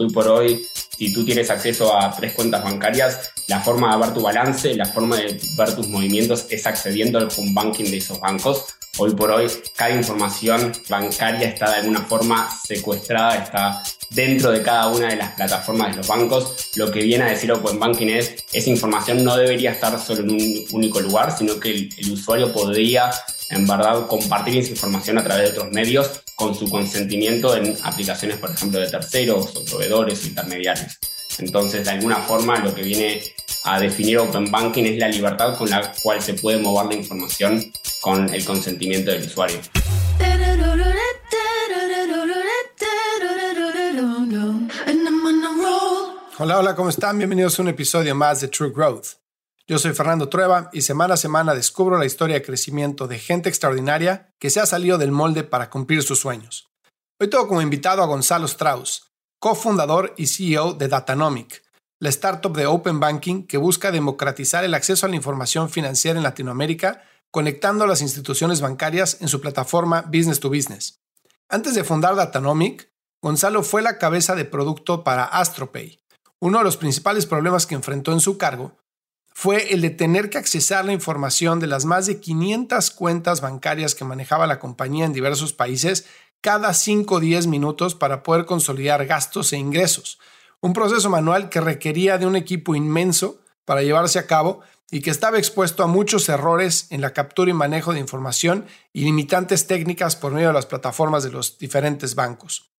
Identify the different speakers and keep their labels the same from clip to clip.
Speaker 1: Hoy por hoy, si tú tienes acceso a tres cuentas bancarias, la forma de ver tu balance, la forma de ver tus movimientos es accediendo al home banking de esos bancos. Hoy por hoy, cada información bancaria está de alguna forma secuestrada, está dentro de cada una de las plataformas de los bancos. Lo que viene a decir Open Banking es, esa información no debería estar solo en un único lugar, sino que el, el usuario podría en verdad compartir esa información a través de otros medios con su consentimiento en aplicaciones, por ejemplo, de terceros o proveedores o intermediarios. Entonces, de alguna forma, lo que viene a definir Open Banking es la libertad con la cual se puede mover la información con el consentimiento del usuario.
Speaker 2: Hola, hola, ¿cómo están? Bienvenidos a un episodio más de True Growth. Yo soy Fernando Trueba y semana a semana descubro la historia de crecimiento de gente extraordinaria que se ha salido del molde para cumplir sus sueños. Hoy tengo como invitado a Gonzalo Strauss, cofundador y CEO de Datanomic, la startup de Open Banking que busca democratizar el acceso a la información financiera en Latinoamérica, conectando a las instituciones bancarias en su plataforma Business to Business. Antes de fundar Datanomic, Gonzalo fue la cabeza de producto para AstroPay. Uno de los principales problemas que enfrentó en su cargo fue el de tener que accesar la información de las más de 500 cuentas bancarias que manejaba la compañía en diversos países cada 5 o 10 minutos para poder consolidar gastos e ingresos. Un proceso manual que requería de un equipo inmenso para llevarse a cabo y que estaba expuesto a muchos errores en la captura y manejo de información y limitantes técnicas por medio de las plataformas de los diferentes bancos.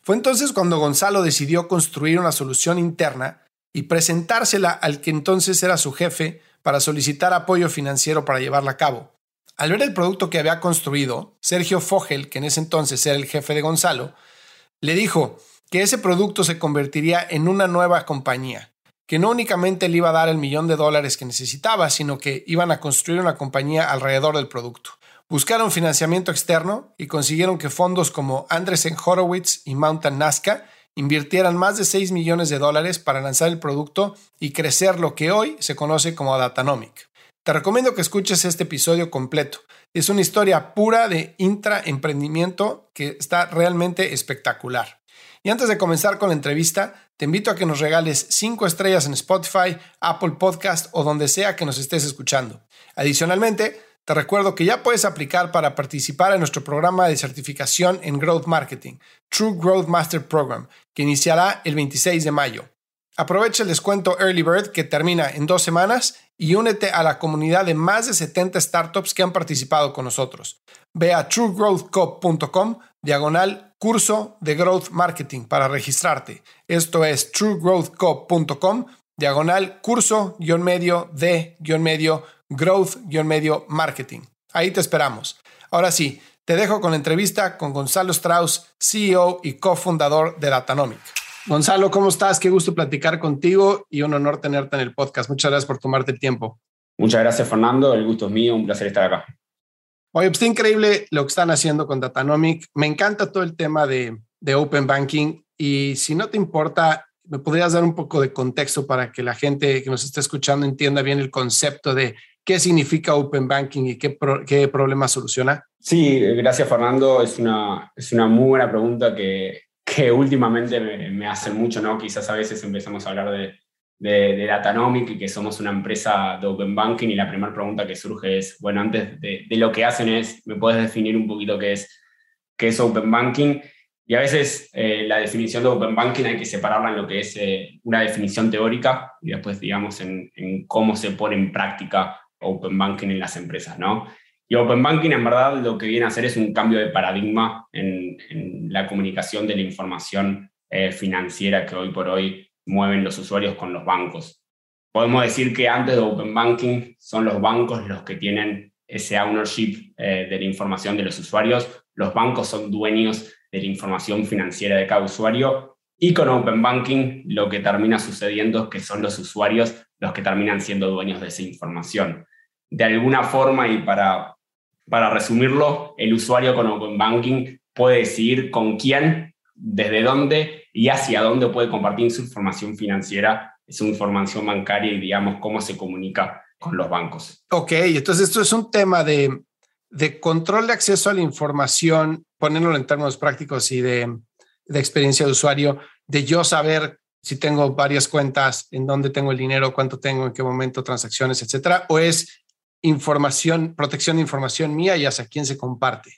Speaker 2: Fue entonces cuando Gonzalo decidió construir una solución interna y presentársela al que entonces era su jefe para solicitar apoyo financiero para llevarla a cabo. Al ver el producto que había construido, Sergio Fogel, que en ese entonces era el jefe de Gonzalo, le dijo que ese producto se convertiría en una nueva compañía, que no únicamente le iba a dar el millón de dólares que necesitaba, sino que iban a construir una compañía alrededor del producto. Buscaron financiamiento externo y consiguieron que fondos como Andresen Horowitz y Mountain Nazca invirtieran más de 6 millones de dólares para lanzar el producto y crecer lo que hoy se conoce como Datanomic. Te recomiendo que escuches este episodio completo. Es una historia pura de intraemprendimiento que está realmente espectacular. Y antes de comenzar con la entrevista, te invito a que nos regales 5 estrellas en Spotify, Apple Podcast o donde sea que nos estés escuchando. Adicionalmente, te recuerdo que ya puedes aplicar para participar en nuestro programa de certificación en Growth Marketing, True Growth Master Program, que iniciará el 26 de mayo. Aprovecha el descuento Early Bird que termina en dos semanas y únete a la comunidad de más de 70 startups que han participado con nosotros. Ve a truegrowthcop.com diagonal curso de Growth Marketing para registrarte. Esto es truegrowthcop.com diagonal curso guion medio de guion medio growth-medio marketing. Ahí te esperamos. Ahora sí, te dejo con la entrevista con Gonzalo Strauss, CEO y cofundador de Datanomic. Gonzalo, ¿cómo estás? Qué gusto platicar contigo y un honor tenerte en el podcast. Muchas gracias por tomarte el tiempo.
Speaker 1: Muchas gracias, Fernando. El gusto es mío. Un placer estar acá.
Speaker 2: Oye, pues está increíble lo que están haciendo con Datanomic. Me encanta todo el tema de, de Open Banking y si no te importa, ¿me podrías dar un poco de contexto para que la gente que nos esté escuchando entienda bien el concepto de qué significa Open Banking y qué, qué problema soluciona?
Speaker 1: Sí, gracias Fernando. Es una, es una muy buena pregunta que, que últimamente me, me, hacen mucho, ¿no? Quizás a veces empezamos a hablar de, de, de, Datanomic y que somos una empresa de Open Banking y la primera pregunta que surge es, bueno, antes de, lo que hacen es, ¿me puedes definir un poquito qué es, qué es Open Banking? Y a veces eh, la definición de Open Banking hay que separarla en lo que es eh, una definición teórica y después, digamos, en cómo se pone en práctica Open Banking en las empresas, ¿no? Y Open Banking en verdad lo que viene a hacer es un cambio de paradigma en, en la comunicación de la información eh, financiera que hoy por hoy mueven los usuarios con los bancos. Podemos decir que antes de Open Banking son los bancos los que tienen ese ownership eh, de la información de los usuarios. Los bancos son dueños de la información financiera de cada usuario y con Open Banking lo que termina sucediendo es que son los usuarios los que terminan siendo dueños de esa información de alguna forma, y para, para resumirlo, el usuario con Open Banking puede decidir con quién, desde dónde y hacia dónde puede compartir su información financiera, su información bancaria y, digamos, cómo se comunica con los bancos.
Speaker 2: Ok, entonces esto es un tema de, de control de acceso a la información, poniéndolo en términos prácticos y de, de experiencia de usuario, de yo saber si tengo varias cuentas, en dónde tengo el dinero, cuánto tengo, en qué momento, transacciones, etcétera, o es información, protección de información mía y hacia quién se comparte.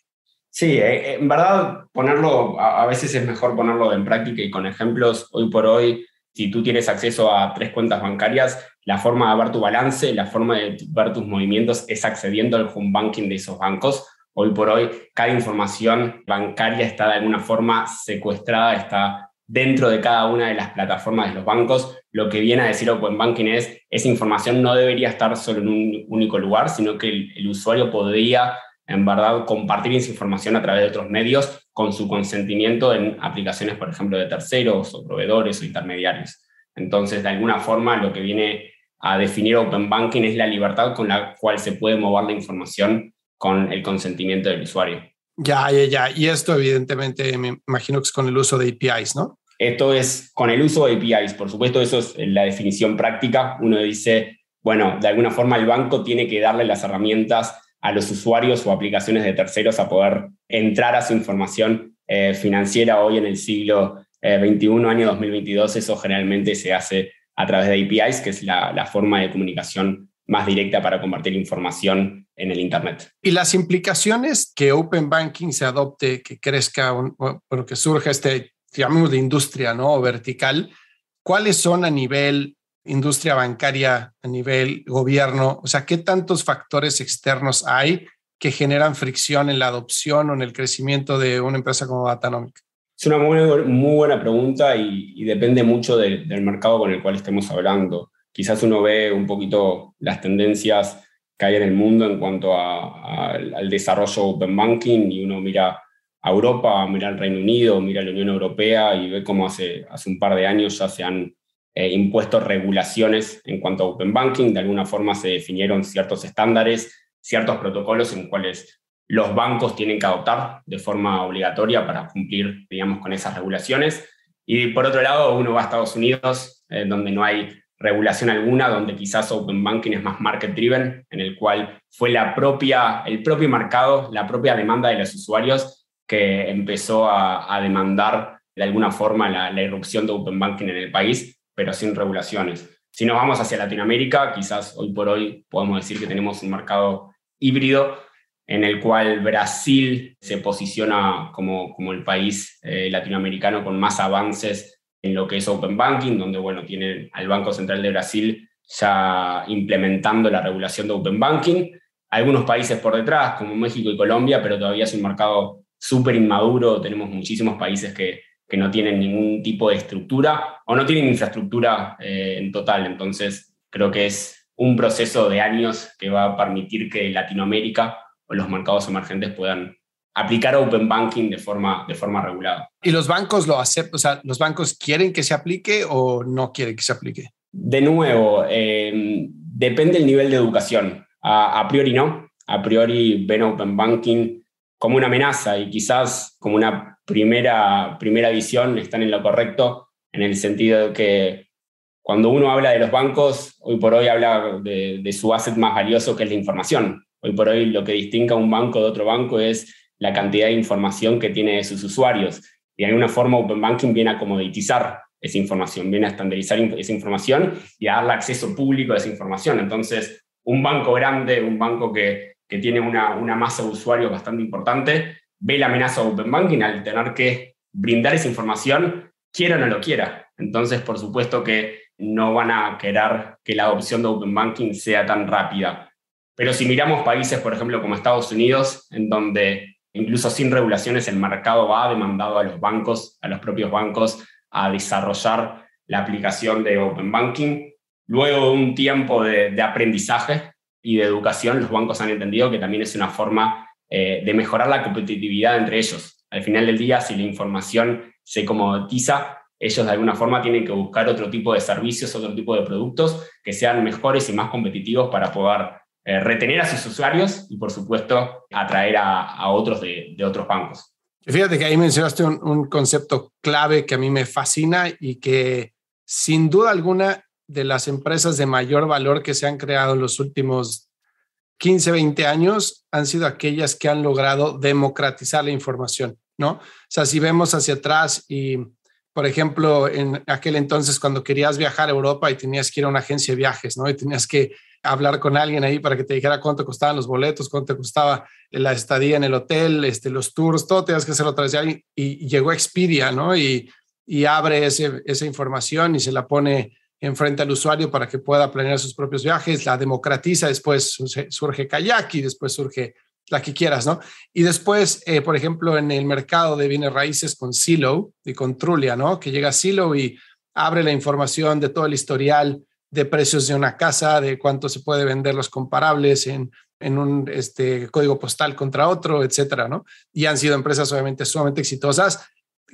Speaker 1: Sí, eh, en verdad ponerlo, a veces es mejor ponerlo en práctica y con ejemplos. Hoy por hoy, si tú tienes acceso a tres cuentas bancarias, la forma de ver tu balance, la forma de ver tus movimientos es accediendo al home banking de esos bancos. Hoy por hoy, cada información bancaria está de alguna forma secuestrada, está dentro de cada una de las plataformas de los bancos. Lo que viene a decir Open Banking es, esa información no debería estar solo en un único lugar, sino que el, usuario podría, en verdad, compartir esa información a través de otros medios con su consentimiento en aplicaciones, por ejemplo, de terceros o proveedores o intermediarios. Entonces, de alguna forma, lo que viene a definir Open Banking es la libertad con la cual se puede mover la información con el consentimiento del usuario.
Speaker 2: Ya, ya, ya. Y esto evidentemente me imagino que es con el uso de APIs, ¿no?
Speaker 1: Esto es con el uso de APIs. Por supuesto, eso es la definición práctica. Uno dice, bueno, de alguna forma el banco tiene que darle las herramientas a los usuarios o aplicaciones de terceros a poder entrar a su información eh, financiera hoy en el siglo eh, año 2022. Eso generalmente se hace a través de APIs, que es la forma de comunicación más directa para compartir información en el Internet.
Speaker 2: Y las implicaciones que Open Banking se adopte, que crezca, bueno, que surja este, digamos, de industria, ¿no? O vertical, ¿cuáles son a nivel industria bancaria, a nivel gobierno? O sea, ¿qué tantos factores externos hay que generan fricción en la adopción o en el crecimiento de una empresa como Datanomic?
Speaker 1: Es una muy, muy buena pregunta y, depende mucho del mercado con el cual estemos hablando. Quizás uno ve un poquito las tendencias que hay en el mundo en cuanto a, al desarrollo Open Banking y uno mira a Europa, mira al Reino Unido, mira a la Unión Europea y ve cómo hace, hace un par de años ya se han eh, impuesto regulaciones en cuanto a Open Banking. De alguna forma se definieron ciertos estándares, ciertos protocolos en cuales los bancos tienen que adoptar de forma obligatoria para cumplir, digamos, con esas regulaciones. Y por otro lado, uno va a Estados Unidos, eh, donde no hay regulación alguna, donde quizás Open Banking es más market driven, en el cual fue la propia, el propio mercado, la propia demanda de los usuarios que empezó a, demandar de alguna forma la, irrupción de Open Banking en el país, pero sin regulaciones. Si nos vamos hacia Latinoamérica, quizás hoy por hoy podemos decir que tenemos un mercado híbrido en el cual Brasil se posiciona como, como el país eh, latinoamericano con más avances en lo que es Open Banking, donde bueno, tienen al Banco Central de Brasil ya implementando la regulación de Open Banking. Algunos países por detrás, como México y Colombia, pero todavía es un mercado súper inmaduro. Tenemos muchísimos países que, que, no tienen ningún tipo de estructura o no tienen infraestructura eh, en total. Entonces, creo que es un proceso de años que va a permitir que Latinoamérica o los mercados emergentes puedan aplicar Open Banking de forma, de forma regulada.
Speaker 2: ¿Y los bancos lo aceptan? O sea, ¿los bancos quieren que se aplique o no quieren que se aplique?
Speaker 1: De nuevo, em, depende del nivel de educación. A, priori no. A priori ven Open Banking como una amenaza y quizás como una primera, primera visión están en lo correcto, en el sentido de que cuando uno habla de los bancos, hoy por hoy habla de, de su asset más valioso, que es la información. Hoy por hoy lo que distingue a un banco de otro banco es la cantidad de información que tiene de sus usuarios. Y de alguna forma Open Banking viene a comoditizar esa información, viene a estandarizar esa información y a darle acceso público a esa información. Entonces, un banco grande, un banco que, que tiene una, una masa de usuarios bastante importante, ve la amenaza de Open Banking al tener que brindar esa información, quiera o no lo quiera. Entonces, por supuesto que no van a querer que la adopción de Open Banking sea tan rápida. Pero si miramos países, por ejemplo, como Estados Unidos, en donde Incluso sin regulaciones el mercado va demandado a los bancos, a los propios bancos, a desarrollar la aplicación de Open Banking. Luego de un tiempo de, aprendizaje y de educación, los bancos han entendido que también es una forma eh, de mejorar la competitividad entre ellos. Al final del día, si la información se comoditiza, ellos de alguna forma tienen que buscar otro tipo de servicios, otro tipo de productos que sean mejores y más competitivos para poder eh, retener a sus usuarios y, por supuesto, atraer a, otros de, otros bancos.
Speaker 2: Fíjate que ahí mencionaste un, concepto clave que a mí me fascina y que sin duda alguna de las empresas de mayor valor que se han creado en los últimos 15, 20 años han sido aquellas que han logrado democratizar la información, ¿no? O sea, si vemos hacia atrás y por ejemplo, en aquel entonces cuando querías viajar a Europa y tenías que ir a una agencia de viajes, ¿no? Y tenías que hablar con alguien ahí para que te dijera cuánto costaban los boletos, cuánto costaba la estadía en el hotel, este, los tours, todo tenías que hacerlo a través de alguien. Y, llegó Expedia, ¿no? Y, y abre ese, esa información y se la pone enfrente al usuario para que pueda planear sus propios viajes, la democratiza, después surge Kayak y después surge la que quieras, ¿no? Y después, eh, por ejemplo, en el mercado de bienes raíces con Silo y con Trulia, ¿no? Que llega Silo y abre la información de todo el historial de precios de una casa, de cuánto se puede vender los comparables en, en un este, código postal contra otro, etcétera, ¿no? Y han sido empresas obviamente sumamente exitosas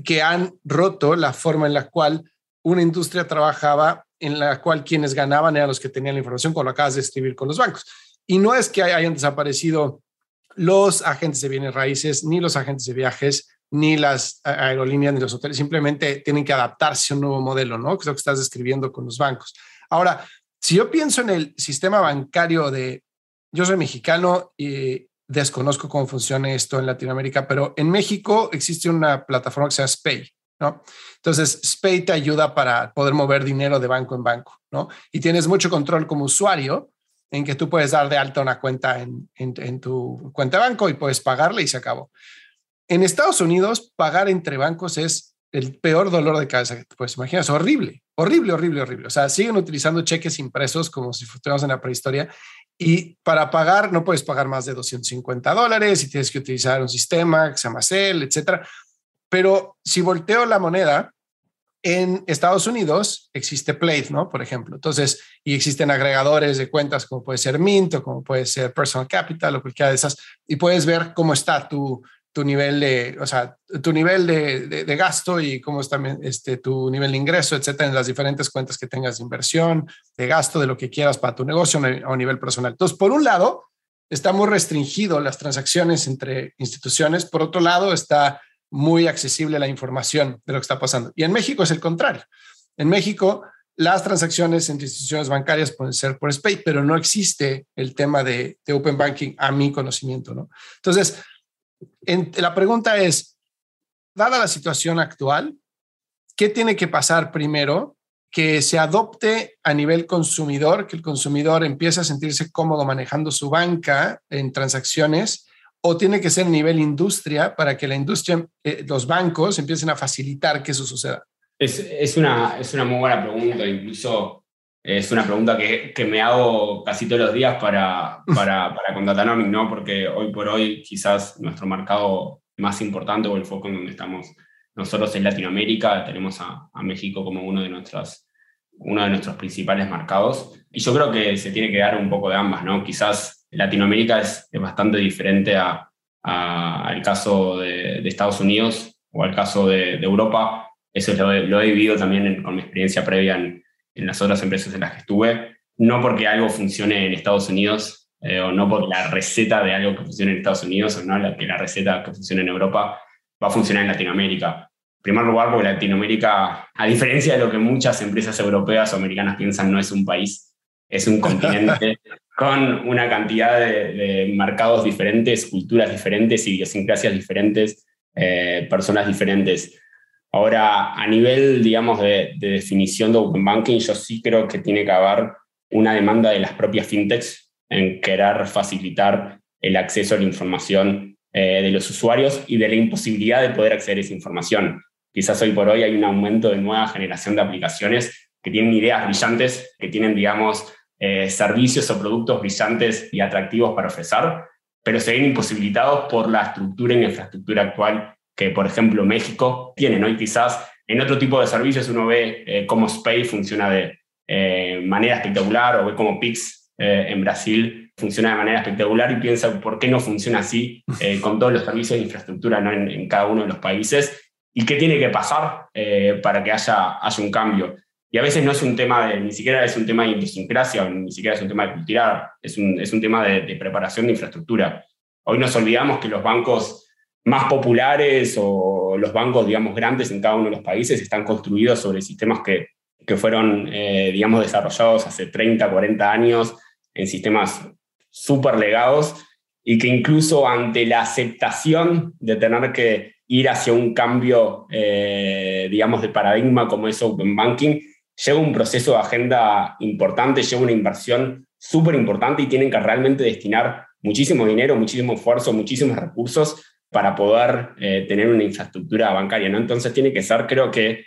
Speaker 2: que han roto la forma en la cual una industria trabajaba, en la cual quienes ganaban eran los que tenían la información, como lo acabas de escribir con los bancos. Y no es que hayan desaparecido los agentes de bienes raíces, ni los agentes de viajes, ni las aerolíneas, ni los hoteles, simplemente tienen que adaptarse a un nuevo modelo, ¿no? Que es lo que estás describiendo con los bancos. Ahora, si yo pienso en el sistema bancario de, yo soy mexicano y desconozco cómo funciona esto en Latinoamérica, pero en México existe una plataforma que se llama SPAY, ¿no? Entonces, SPAY te ayuda para poder mover dinero de banco en banco, ¿no? Y tienes mucho control como usuario en que tú puedes dar de alta una cuenta en, tu cuenta de banco y puedes pagarle y se acabó. En Estados Unidos, pagar entre bancos es el peor dolor de cabeza que te puedes imaginar. Es horrible, horrible, horrible, horrible. O sea, siguen utilizando cheques impresos como si estuviéramos en la prehistoria y para pagar no puedes pagar más de 250 dólares y tienes que utilizar un sistema que se etcétera. Pero si volteo la moneda, en Estados Unidos existe Plate, ¿no? Por ejemplo. Entonces, y existen agregadores de cuentas como puede ser Mint o como puede ser Personal Capital o cualquiera de esas, y puedes ver cómo está tu, tu nivel de, o sea, tu nivel de, de, gasto y cómo es también este, tu nivel de ingreso, etcétera, en las diferentes cuentas que tengas de inversión, de gasto, de lo que quieras para tu negocio a nivel personal. Entonces, por un lado, está muy restringido las transacciones entre instituciones, por otro lado, está muy accesible la información de lo que está pasando. Y en México es el contrario. En México, las transacciones entre instituciones bancarias pueden ser por SPAY, pero no existe el tema de, de Open Banking a mi conocimiento, ¿no? Entonces, la pregunta es, dada la situación actual, ¿qué tiene que pasar primero? Que se adopte a nivel consumidor, que el consumidor empiece a sentirse cómodo manejando su banca en transacciones, o tiene que ser a nivel industria para que la industria, eh, los bancos empiecen a facilitar que eso suceda.
Speaker 1: Es, una, es una muy buena pregunta, incluso es una pregunta que, que, me hago casi todos los días para, para, para con Datanomic, ¿no? Porque hoy por hoy quizás nuestro mercado más importante o el foco en donde estamos nosotros en Latinoamérica, tenemos a, a México como uno de, nuestras, uno de nuestros principales mercados. Y yo creo que se tiene que dar un poco de ambas, ¿no? Quizás Latinoamérica es, es bastante diferente a, al caso de, de, Estados Unidos o al caso de, de Europa. Eso lo, lo, he vivido también con mi experiencia previa en, en las otras empresas en las que estuve, no porque algo funcione en Estados Unidos eh, o no porque la receta de algo que funcione en Estados Unidos o no la, que la receta que funcione en Europa va a funcionar en Latinoamérica. En primer lugar, porque Latinoamérica, a diferencia de lo que muchas empresas europeas o americanas piensan, no es un país, es un continente con una cantidad de, mercados diferentes, culturas diferentes, idiosincrasias diferentes, eh, personas diferentes. Ahora, a nivel, digamos, de, definición de Open Banking, yo sí creo que tiene que haber una demanda de las propias fintechs en querer facilitar el acceso a la información eh, de los usuarios y de la imposibilidad de poder acceder a esa información. Quizás hoy por hoy hay un aumento de nueva generación de aplicaciones que tienen ideas brillantes, que tienen, digamos, eh, servicios o productos brillantes y atractivos para ofrecer, pero se ven imposibilitados por la estructura y la infraestructura actual por ejemplo, México tiene, ¿no? Y quizás en otro tipo de servicios uno ve eh, cómo Spay funciona de eh, manera espectacular o ve cómo Pix eh, en Brasil funciona de manera espectacular y piensa por qué no funciona así con todos los servicios de infraestructura ¿no? en, cada uno de los países y qué tiene que pasar para que haya, haya un cambio. Y a veces no es un tema de, ni siquiera es un tema de idiosincrasia, ni siquiera es un tema de cultura, es un, es un tema de preparación de infraestructura. Hoy nos olvidamos que los bancos más populares o los bancos, digamos, grandes en cada uno de los países están construidos sobre sistemas que, que fueron, eh, digamos, desarrollados hace 30, 40 años en sistemas súper legados y que incluso ante la aceptación de tener que ir hacia un cambio, eh, digamos, de paradigma como es Open Banking, lleva un proceso de agenda importante, lleva una inversión súper importante y tienen que realmente destinar muchísimo dinero, muchísimo esfuerzo, muchísimos recursos para poder eh, tener una infraestructura bancaria. ¿no? Entonces tiene que ser, creo que,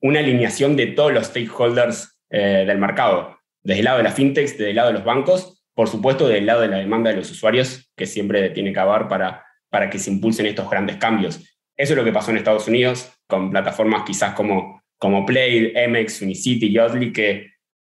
Speaker 1: una alineación de todos los stakeholders eh, del mercado, desde el lado de las fintechs, desde el lado de los bancos, por supuesto, del lado de la demanda de los usuarios, que siempre tiene que haber para, para que se impulsen estos grandes cambios. Eso es lo que pasó en Estados Unidos, con plataformas quizás como, como Play, Amex, Unicity, Yodlee, que,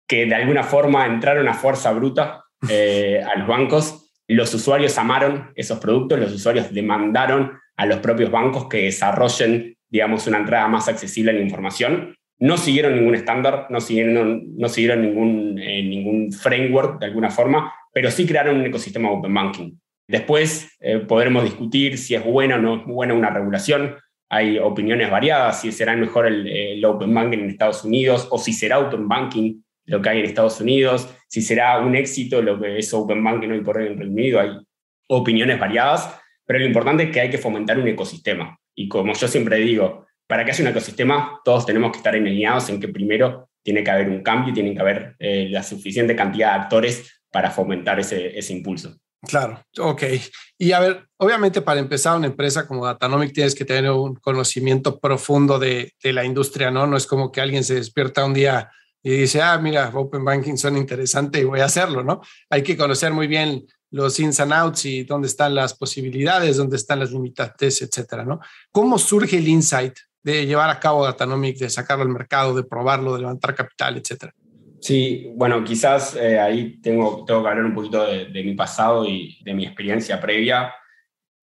Speaker 1: que de alguna forma entraron a fuerza bruta eh, a los bancos los usuarios amaron esos productos, los usuarios demandaron a los propios bancos que desarrollen, digamos, una entrada más accesible a la información. No siguieron ningún estándar, no siguieron, eh, ningún framework de alguna forma, pero sí crearon un ecosistema Open Banking. Después eh, podremos discutir si es buena o no es buena una regulación. Hay opiniones variadas, si será mejor el, el Open Banking en Estados Unidos o si será Open Banking lo que hay en Estados Unidos, si será un éxito lo que es Open Banking hoy por hoy en Reino Unido, hay opiniones variadas, pero lo importante es que hay que fomentar un ecosistema. Y como yo siempre digo, para que haya un ecosistema, todos tenemos que estar alineados en que primero tiene que haber un cambio tiene que haber eh, la suficiente cantidad de actores para fomentar ese, ese impulso.
Speaker 2: Claro, ok. Y a ver, obviamente para empezar una empresa como Datanomic tienes que tener un conocimiento profundo de, de, la industria, ¿no? No es como que alguien se despierta un día y dice, ah, mira, Open Banking son interesante y voy a hacerlo, ¿no? Hay que conocer muy bien los ins and outs y dónde están las posibilidades, dónde están las limitantes, etcétera, ¿no? ¿Cómo surge el insight de llevar a cabo Datanomic, de sacarlo al mercado, de probarlo, de levantar capital, etcétera?
Speaker 1: Sí, bueno, quizás eh, ahí tengo, tengo que hablar un poquito de, de, mi pasado y de mi experiencia previa.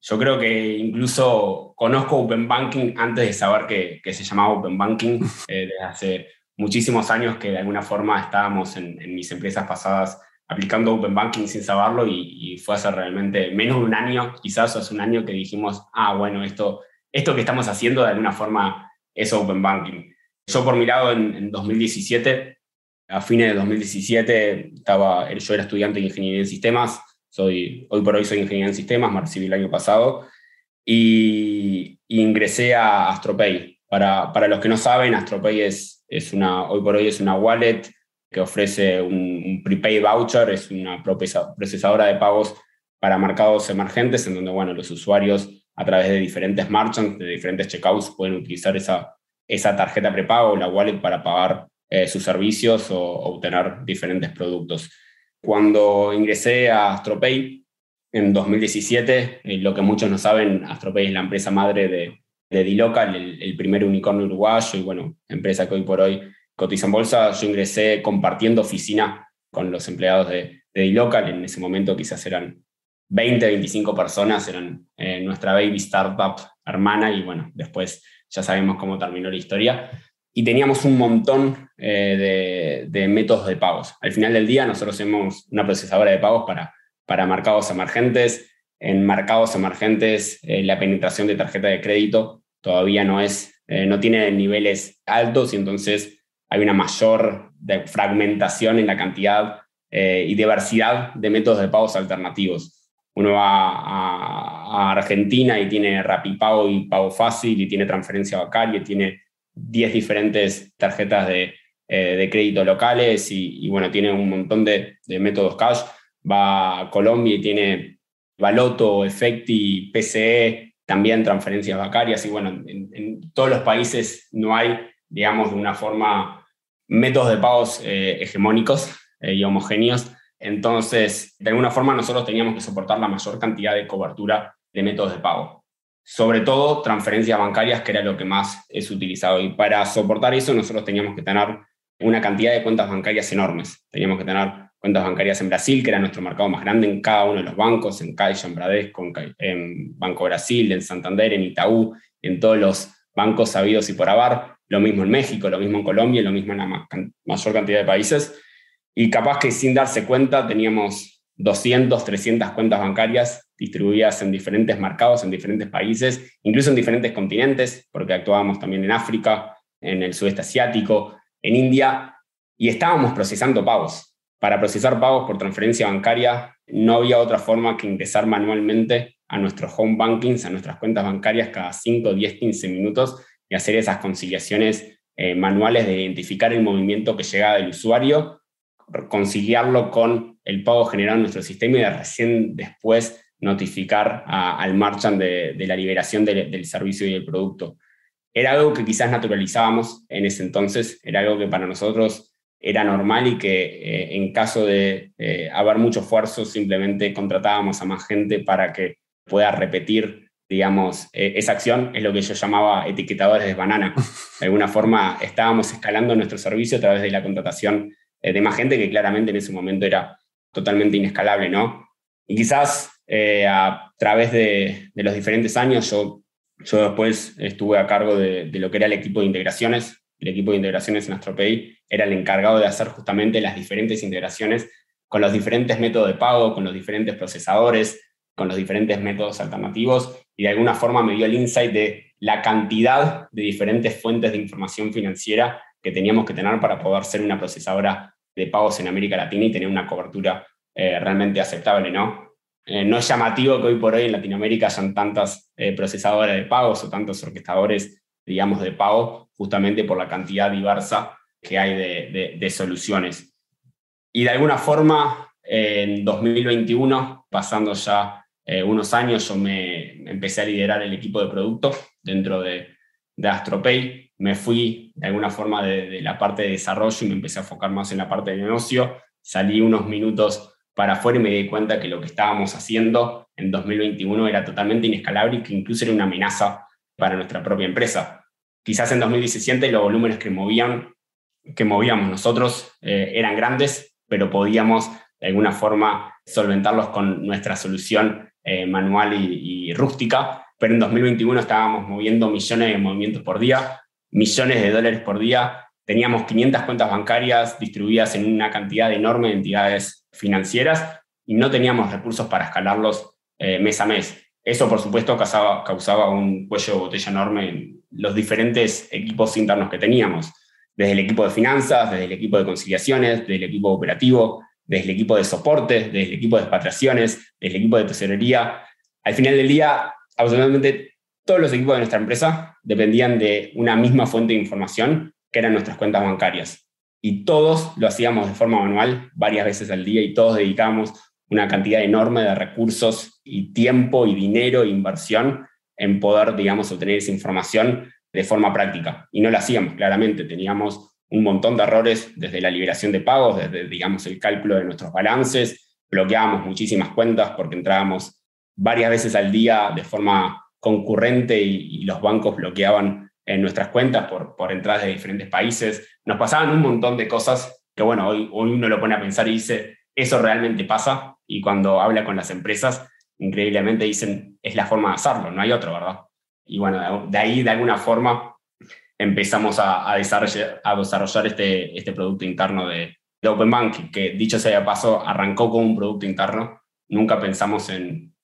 Speaker 1: Yo creo que incluso conozco Open Banking antes de saber que, que se llamaba Open Banking, eh, desde hace muchísimos años que de alguna forma estábamos en, mis empresas pasadas aplicando Open Banking sin saberlo y, fue hace realmente menos de un año, quizás hace un año que dijimos, ah, bueno, esto, esto que estamos haciendo de alguna forma es Open Banking. Yo por mi lado en, 2017, a fines de 2017, estaba, yo era estudiante de Ingeniería en Sistemas, soy, hoy por hoy soy ingeniero en sistemas, me recibí el año pasado, y, ingresé a AstroPay. Para, para los que no saben, AstroPay es es una, hoy por hoy es una wallet que ofrece un, prepaid voucher, es una procesadora de pagos para mercados emergentes, en donde bueno, los usuarios a través de diferentes merchants, de diferentes checkouts, pueden utilizar esa, esa tarjeta prepago, la wallet, para pagar eh, sus servicios o, obtener diferentes productos. Cuando ingresé a AstroPay en 2017, eh, lo que muchos no saben, AstroPay es la empresa madre de, de D-Local, el, primer unicornio uruguayo y bueno, empresa que hoy por hoy cotiza en bolsa, yo ingresé compartiendo oficina con los empleados de, de D-Local, en ese momento quizás eran 20, 25 personas, eran eh, nuestra baby startup hermana y bueno, después ya sabemos cómo terminó la historia. Y teníamos un montón eh, de, de, métodos de pagos. Al final del día nosotros somos una procesadora de pagos para, para mercados emergentes, en mercados emergentes eh, la penetración de tarjeta de crédito todavía no es, eh, no tiene niveles altos y entonces hay una mayor fragmentación en la cantidad eh, y diversidad de métodos de pagos alternativos. Uno va a, Argentina y tiene Rapipago y Pago Fácil y tiene transferencia bancaria y tiene 10 diferentes tarjetas de, de crédito locales y, bueno, tiene un montón de métodos cash. Va a Colombia y tiene Baloto, Efecti, PCE, también transferencias bancarias y bueno, en, todos los países no hay, digamos, de una forma métodos de pagos eh, hegemónicos eh, y homogéneos. Entonces, de alguna forma nosotros teníamos que soportar la mayor cantidad de cobertura de métodos de pago. Sobre todo transferencias bancarias, que era lo que más es utilizado. Y para soportar eso nosotros teníamos que tener una cantidad de cuentas bancarias enormes. Teníamos que tener cuentas bancarias en Brasil, que era nuestro mercado más grande en cada uno de los bancos, en Caixa, en Bradesco, en, Banco Brasil, en Santander, en Itaú, en todos los bancos sabidos y por haber. Lo mismo en México, lo mismo en Colombia, lo mismo en la mayor cantidad de países. Y capaz que sin darse cuenta teníamos 200, 300 cuentas bancarias distribuidas en diferentes mercados, en diferentes países, incluso en diferentes continentes, porque actuábamos también en África, en el sudeste asiático, en India, y estábamos procesando pagos para procesar pagos por transferencia bancaria no había otra forma que ingresar manualmente a nuestros home bankings, a nuestras cuentas bancarias cada 5, 10, 15 minutos y hacer esas conciliaciones eh, manuales de identificar el movimiento que llega del usuario, conciliarlo con el pago generado en nuestro sistema y de recién después notificar al merchant de, la liberación del servicio y del producto. Era algo que quizás naturalizábamos en ese entonces, era algo que para nosotros era normal y que eh, en caso de haber mucho esfuerzo simplemente contratábamos a más gente para que pueda repetir, digamos, eh, esa acción, es lo que yo llamaba etiquetadores de banana. De alguna forma estábamos escalando nuestro servicio a través de la contratación eh, de más gente que claramente en ese momento era totalmente inescalable, ¿no? Y quizás eh, a través de, los diferentes años, yo, yo después estuve a cargo de, lo que era el equipo de integraciones. El equipo de integraciones en AstroPay era el encargado de hacer justamente las diferentes integraciones con los diferentes métodos de pago, con los diferentes procesadores, con los diferentes métodos alternativos y de alguna forma me dio el insight de la cantidad de diferentes fuentes de información financiera que teníamos que tener para poder ser una procesadora de pagos en América Latina y tener una cobertura eh, realmente aceptable, ¿no? Eh, no es llamativo que hoy por hoy en Latinoamérica hayan tantas eh, procesadoras de pagos o tantos orquestadores, digamos, de pago, justamente por la cantidad diversa que hay de, de soluciones. Y de alguna forma, en 2021, pasando ya eh, unos años yo me empecé a liderar el equipo de producto dentro de, de AstroPay. Me fui de alguna forma de, la parte de desarrollo y me empecé a enfocar más en la parte de negocio. Salí unos minutos para afuera y me di cuenta que lo que estábamos haciendo en 2021 era totalmente inescalable y que incluso era una amenaza para nuestra propia empresa. Quizás en 2017 los volúmenes que, movíamos nosotros eh, eran grandes, pero podíamos de alguna forma solventarlos con nuestra solución eh, manual y, rústica, pero en 2021 estábamos moviendo millones de movimientos por día, millones de dólares por día, teníamos 500 cuentas bancarias distribuidas en una cantidad enorme de entidades financieras y no teníamos recursos para escalarlos eh, mes a mes. Eso, por supuesto, causaba, un cuello de botella enorme en los diferentes equipos internos que teníamos, desde el equipo de finanzas, desde el equipo de conciliaciones, desde el equipo operativo, desde el equipo de soporte, desde el equipo de expatriaciones, desde el equipo de tesorería. Al final del día, absolutamente todos los equipos de nuestra empresa dependían de una misma fuente de información, que eran nuestras cuentas bancarias. Y todos lo hacíamos de forma manual varias veces al día y todos dedicábamos una cantidad enorme de recursos y tiempo y dinero e inversión en poder, digamos, obtener esa información de forma práctica. Y no lo hacíamos, claramente. Teníamos un montón de errores desde la liberación de pagos, desde, digamos, el cálculo de nuestros balances, bloqueábamos muchísimas cuentas porque entrábamos varias veces al día de forma concurrente y, los bancos bloqueaban en nuestras cuentas por, por entradas de diferentes países. Nos pasaban un montón de cosas que, bueno, hoy, hoy uno lo pone a pensar y dice, eso realmente pasa, y cuando habla con las empresas, increíblemente dicen, es la forma de hacerlo, no hay otro, ¿verdad? Y bueno, de ahí, de alguna forma, empezamos a, desarrollar, este, este producto interno de, de Open Banking, que dicho sea de paso, arrancó con un producto interno. Nunca pensamos en,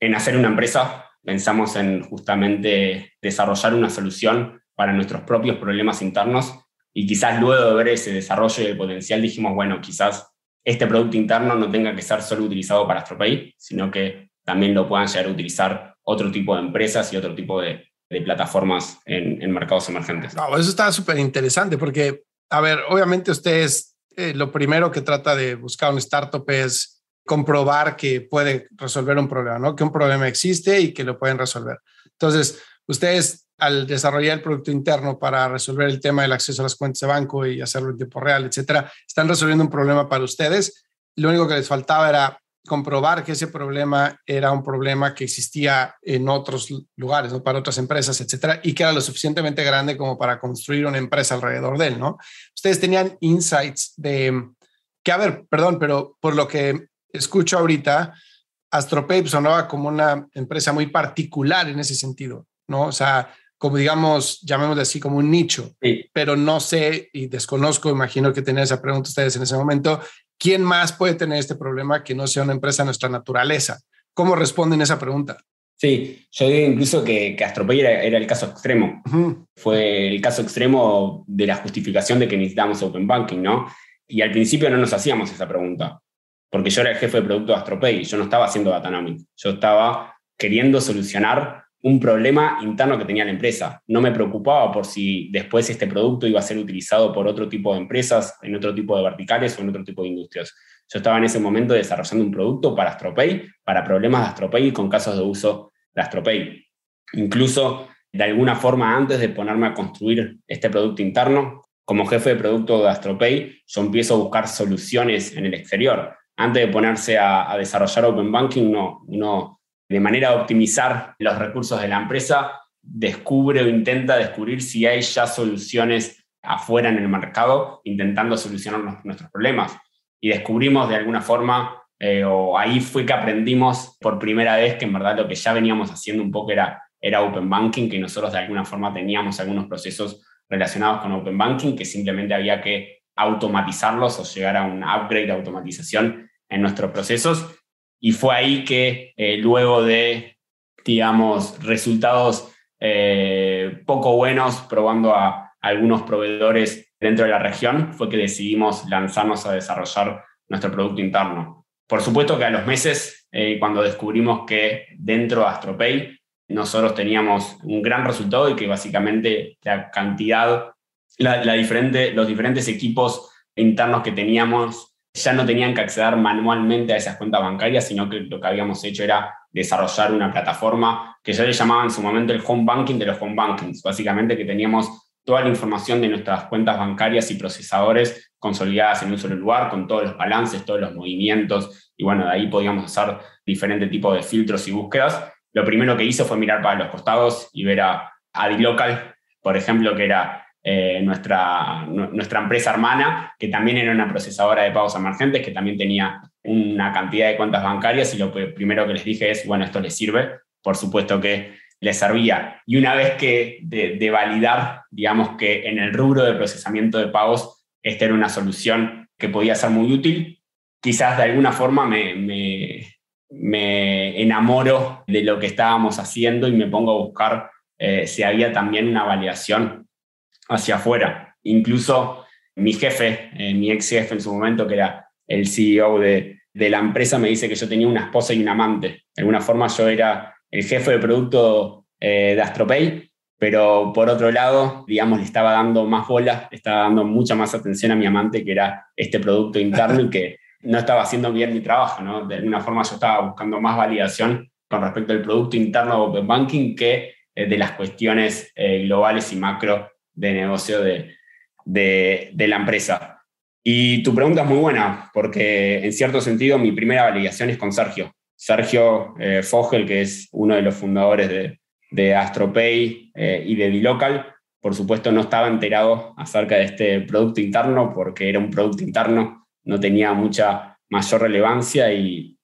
Speaker 1: en hacer una empresa, pensamos en justamente desarrollar una solución para nuestros propios problemas internos y quizás luego de ver ese desarrollo y el potencial dijimos, bueno, quizás este producto interno no tenga que ser solo utilizado para AstroPay, sino que también lo puedan llegar a utilizar otro tipo de empresas y otro tipo de, de plataformas en, mercados emergentes.
Speaker 2: No, eso está súper interesante porque, a ver, obviamente ustedes eh, lo primero que trata de buscar un startup es comprobar que puede resolver un problema, ¿no? Que un problema existe y que lo pueden resolver. Entonces, ustedes al desarrollar el producto interno para resolver el tema del acceso a las cuentas de banco y hacerlo en tiempo real, etcétera, están resolviendo un problema para ustedes. Lo único que les faltaba era comprobar que ese problema era un problema que existía en otros lugares, ¿no? para otras empresas, etcétera, y que era lo suficientemente grande como para construir una empresa alrededor de él, ¿no? Ustedes tenían insights de que, a ver, perdón, pero por lo que escucho ahorita, AstroPay sonaba como una empresa muy particular en ese sentido, ¿no? O sea, como digamos, llamémosle así, como un nicho, pero no sé y desconozco, imagino que tenían esa pregunta ustedes en ese momento, ¿quién más puede tener este problema que no sea una empresa de nuestra naturaleza? ¿Cómo responden esa pregunta?
Speaker 1: Sí, yo digo incluso que, que Astropay era, el caso extremo. Fue el caso extremo de la justificación de que necesitábamos Open Banking, ¿no? Y al principio no nos hacíamos esa pregunta, porque yo era el jefe de producto de Astropay, yo no estaba haciendo Datanomic, yo estaba queriendo solucionar un problema interno que tenía la empresa. No me preocupaba por si después este producto iba a ser utilizado por otro tipo de empresas, en otro tipo de verticales o en otro tipo de industrias. Yo estaba en ese momento desarrollando un producto para AstroPay, para problemas de AstroPay y con casos de uso de AstroPay. Incluso, de alguna forma, antes de ponerme a construir este producto interno, como jefe de producto de AstroPay, yo empiezo a buscar soluciones en el exterior. Antes de ponerse a, desarrollar Open Banking, uno, uno, de manera de optimizar los recursos de la empresa, descubre o intenta descubrir si hay ya soluciones afuera en el mercado intentando solucionar nuestros problemas y descubrimos de alguna forma, eh, o ahí fue que aprendimos por primera vez que en verdad lo que ya veníamos haciendo un poco era, era Open Banking, que nosotros de alguna forma teníamos algunos procesos relacionados con Open Banking que simplemente había que automatizarlos o llegar a un upgrade de automatización en nuestros procesos. Y fue ahí que eh, luego de, digamos, resultados eh, poco buenos probando a algunos proveedores dentro de la región fue que decidimos lanzarnos a desarrollar nuestro producto interno. Por supuesto que a los meses, eh, cuando descubrimos que dentro de AstroPay nosotros teníamos un gran resultado y que básicamente la cantidad, la, diferente, los diferentes equipos internos que teníamos ya no tenían que acceder manualmente a esas cuentas bancarias, sino que lo que habíamos hecho era desarrollar una plataforma que ya le llamaban en su momento el home banking de los home bankings, básicamente que teníamos toda la información de nuestras cuentas bancarias y procesadores consolidadas en un solo lugar, con todos los balances, todos los movimientos, y bueno, de ahí podíamos hacer diferentes tipos de filtros y búsquedas. Lo primero que hice fue mirar para los costados y ver a Adilocal, por ejemplo, que era eh, nuestra, nuestra empresa hermana, que también era una procesadora de pagos emergentes, que también tenía una cantidad de cuentas bancarias, y lo primero que les dije es, bueno, esto les sirve, por supuesto que le servía. Y una vez que de, validar, digamos que en el rubro de procesamiento de pagos, esta era una solución que podía ser muy útil, quizás de alguna forma me, me, enamoro de lo que estábamos haciendo y me pongo a buscar eh, si había también una validación hacia afuera. Incluso mi jefe, eh, mi ex jefe en su momento, que era el CEO de, de la empresa, me dice que yo tenía una esposa y un amante. De alguna forma yo era el jefe de producto eh, de AstroPay, pero por otro lado, digamos, le estaba dando más bola, le estaba dando mucha más atención a mi amante, que era este producto interno y que no estaba haciendo bien mi trabajo. De alguna forma yo estaba buscando más validación con respecto al producto interno de Open Banking que eh, de las cuestiones globales y macro de negocio de, de, la empresa. Y tu pregunta es muy buena, porque en cierto sentido mi primera validación es con Sergio. Sergio eh, Fogel, que es uno de los fundadores de, de AstroPay eh, y de Dilocal, por supuesto no estaba enterado acerca de este producto interno porque era un producto interno, no tenía mucha mayor relevancia y,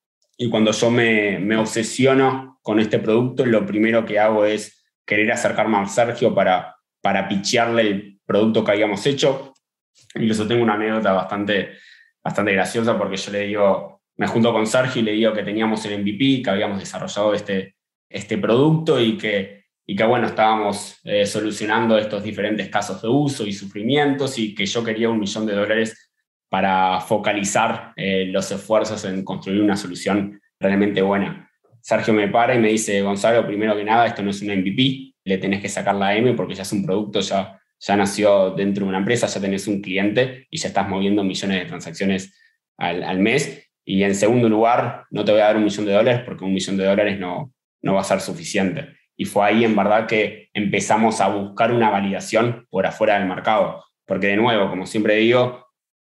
Speaker 1: cuando yo me, me, obsesiono con este producto, lo primero que hago es querer acercarme a Sergio para, para pichearle el producto que habíamos hecho. Incluso tengo una anécdota bastante, bastante graciosa porque yo le digo, me junto con Sergio y le digo que teníamos el MVP, que habíamos desarrollado este, este producto y que, y que bueno, estábamos eh, solucionando estos diferentes casos de uso y sufrimientos y que yo quería un millón de dólares para focalizar eh, los esfuerzos en construir una solución realmente buena. Sergio me para y me dice, Gonzalo, primero que nada, esto no es un MVP, le tenés que sacar la M porque ya es un producto, ya, ya nació dentro de una empresa, ya tenés un cliente y ya estás moviendo millones de transacciones al, al mes y en segundo lugar, no te voy a dar un millón de dólares porque un millón de dólares no, no va a ser suficiente. Y fue ahí en verdad que empezamos a buscar una validación por afuera del mercado. Porque de nuevo, como siempre digo,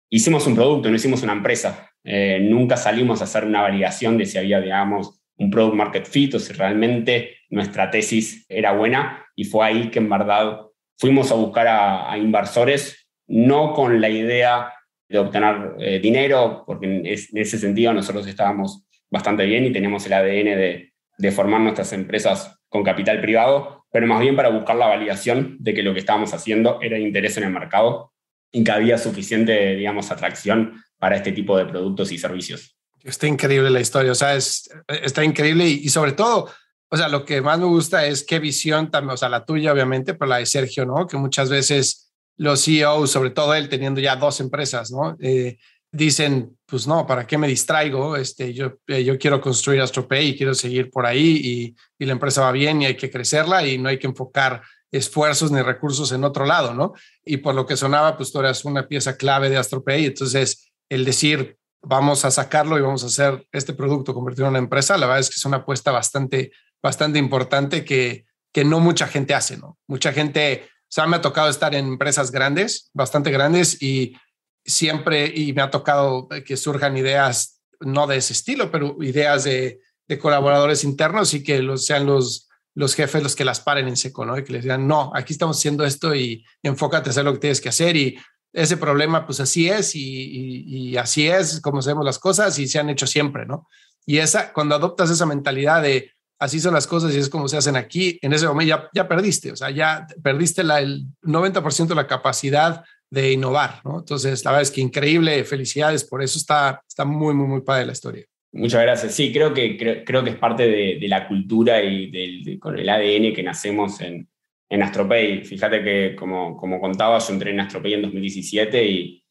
Speaker 1: hicimos un producto, no hicimos una empresa. Eh, nunca salimos a hacer una validación de si había, digamos, un product market fit o si realmente nuestra tesis era buena. Y fue ahí que en verdad fuimos a buscar a, a inversores, no con la idea de obtener eh, dinero, porque en, ese sentido nosotros estábamos bastante bien y teníamos el ADN de, de, formar nuestras empresas con capital privado, pero más bien para buscar la validación de que lo que estábamos haciendo era de interés en el mercado y que había suficiente, digamos, atracción para este tipo de productos y servicios.
Speaker 2: Está increíble la historia, o sea, es, está increíble y, y sobre todo, o sea, lo que más me gusta es qué visión también, o sea, la tuya obviamente, pero la de Sergio, ¿no? Que muchas veces los CEOs, sobre todo él teniendo ya dos empresas, ¿no? Eh, dicen, pues no, ¿para qué me distraigo? Este, yo, eh, yo quiero construir AstroPay y quiero seguir por ahí y, y, la empresa va bien y hay que crecerla y no hay que enfocar esfuerzos ni recursos en otro lado, ¿no? Y por lo que sonaba, pues tú eras una pieza clave de AstroPay, entonces el decir, vamos a sacarlo y vamos a hacer este producto, convertirlo en una empresa, la verdad es que es una apuesta bastante, bastante importante que, que no mucha gente hace, ¿no? Mucha gente, o sea, me ha tocado estar en empresas grandes, bastante grandes y siempre, y me ha tocado que surjan ideas, no de ese estilo, pero ideas de, de colaboradores internos y que los, sean los, los jefes los que las paren en seco, ¿no? Y que les digan, no, aquí estamos haciendo esto y, enfócate a hacer lo que tienes que hacer y ese problema, pues así es y, y, así es como hacemos las cosas y se han hecho siempre, ¿no? Y esa, cuando adoptas esa mentalidad de así son las cosas y es como se hacen aquí, en ese momento ya, ya perdiste, o sea, ya perdiste el 90% de la capacidad de innovar, ¿no? Entonces, la verdad es que increíble, felicidades, por eso está, está muy, muy, muy padre la historia.
Speaker 1: Muchas gracias. Sí, creo que, creo, que es parte de, la cultura y del, con el ADN que nacemos en, en Astropay. Fíjate que, como, como contaba, yo entré en Astropay en 2017 y,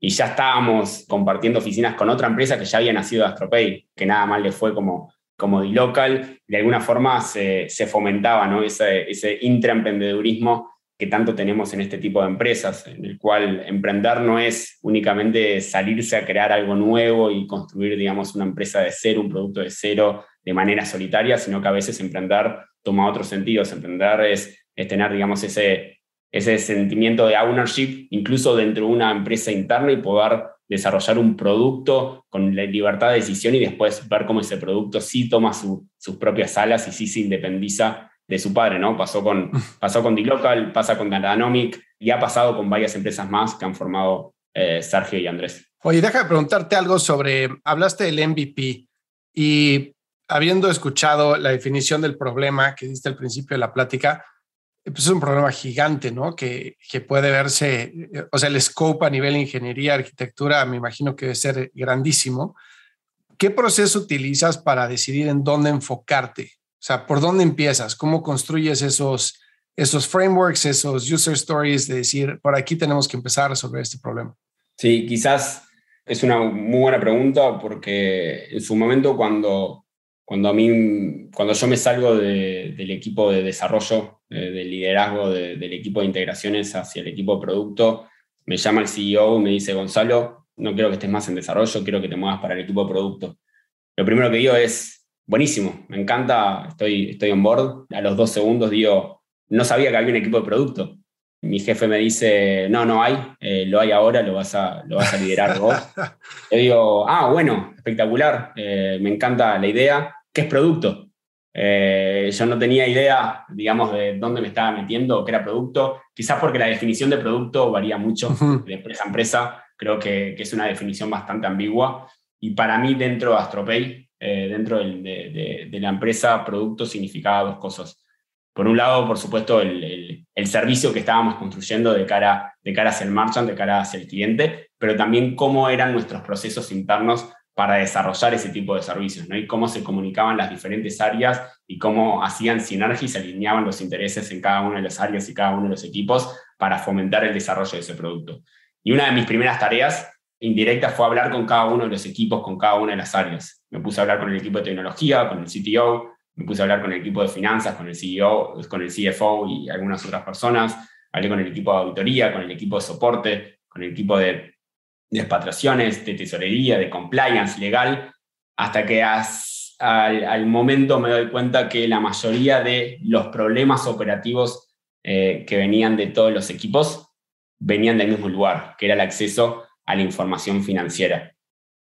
Speaker 1: y ya estábamos compartiendo oficinas con otra empresa que ya había nacido de Astropay, que nada más le fue como, como local De alguna forma se, se fomentaba ¿no? ese, ese intraemprendedurismo que tanto tenemos en este tipo de empresas, en el cual emprender no es únicamente salirse a crear algo nuevo y construir, digamos, una empresa de cero, un producto de cero de manera solitaria, sino que a veces emprender toma otros sentidos. Emprender es, es tener, digamos, ese, ese sentimiento de ownership, incluso dentro de una empresa interna y poder desarrollar un producto con la libertad de decisión y después ver cómo ese producto sí toma sus propias alas y sí se independiza de su padre, ¿no? Pasó con, pasó con D-Local, pasa con Datanomic y ha pasado con varias empresas más que han formado eh, Sergio y Andrés.
Speaker 2: Oye, deja de preguntarte algo sobre, hablaste del MVP y habiendo escuchado la definición del problema que diste al principio de la plática, pues es un problema gigante, ¿no? Que, que puede verse, o sea, el scope a nivel ingeniería, arquitectura, me imagino que debe ser grandísimo. ¿Qué proceso utilizas para decidir en dónde enfocarte? O sea, ¿por dónde empiezas? ¿Cómo construyes esos, esos frameworks, esos user stories de decir, por aquí tenemos que empezar a resolver este problema?
Speaker 1: Sí, quizás es una muy buena pregunta porque en su momento cuando, cuando, a mí, cuando yo me salgo del equipo de desarrollo, del liderazgo del equipo de integraciones hacia el equipo de producto, me llama el CEO y me dice, Gonzalo, no quiero que estés más en desarrollo, quiero que te muevas para el equipo de producto. Lo primero que digo es, buenísimo, me encanta, estoy, estoy on board. A los dos segundos digo, no sabía que había un equipo de producto. Mi jefe me dice, no, no hay, eh, lo hay ahora, lo vas a, lo vas a liderar vos. Yo digo, ah, bueno, espectacular, eh, me encanta la idea. ¿Qué es producto? Eh, yo no tenía idea, digamos, de dónde me estaba metiendo, qué era producto. Quizás porque la definición de producto varía mucho de empresa a empresa. Creo que, que es una definición bastante ambigua. Y para mí, dentro de Astropay, eh, dentro de, la empresa producto significaba dos cosas. Por un lado, por supuesto, el, servicio que estábamos construyendo de cara, de cara hacia el merchant, de cara hacia el cliente, pero también cómo eran nuestros procesos internos para desarrollar ese tipo de servicios, ¿no? Y cómo se comunicaban las diferentes áreas y cómo hacían sinergia y se alineaban los intereses en cada una de las áreas y cada uno de los equipos para fomentar el desarrollo de ese producto. Y una de mis primeras tareas indirecta fue hablar con cada uno de los equipos, con cada una de las áreas. Me puse a hablar con el equipo de tecnología, con el CTO, me puse a hablar con el equipo de finanzas, con el CEO, con el CFO y algunas otras personas. Hablé con el equipo de auditoría, con el equipo de soporte, con el equipo de, de expatriaciones, de tesorería, de compliance legal, hasta que al, momento me doy cuenta que la mayoría de los problemas operativos eh, que venían de todos los equipos venían del mismo lugar, que era el acceso a la información financiera.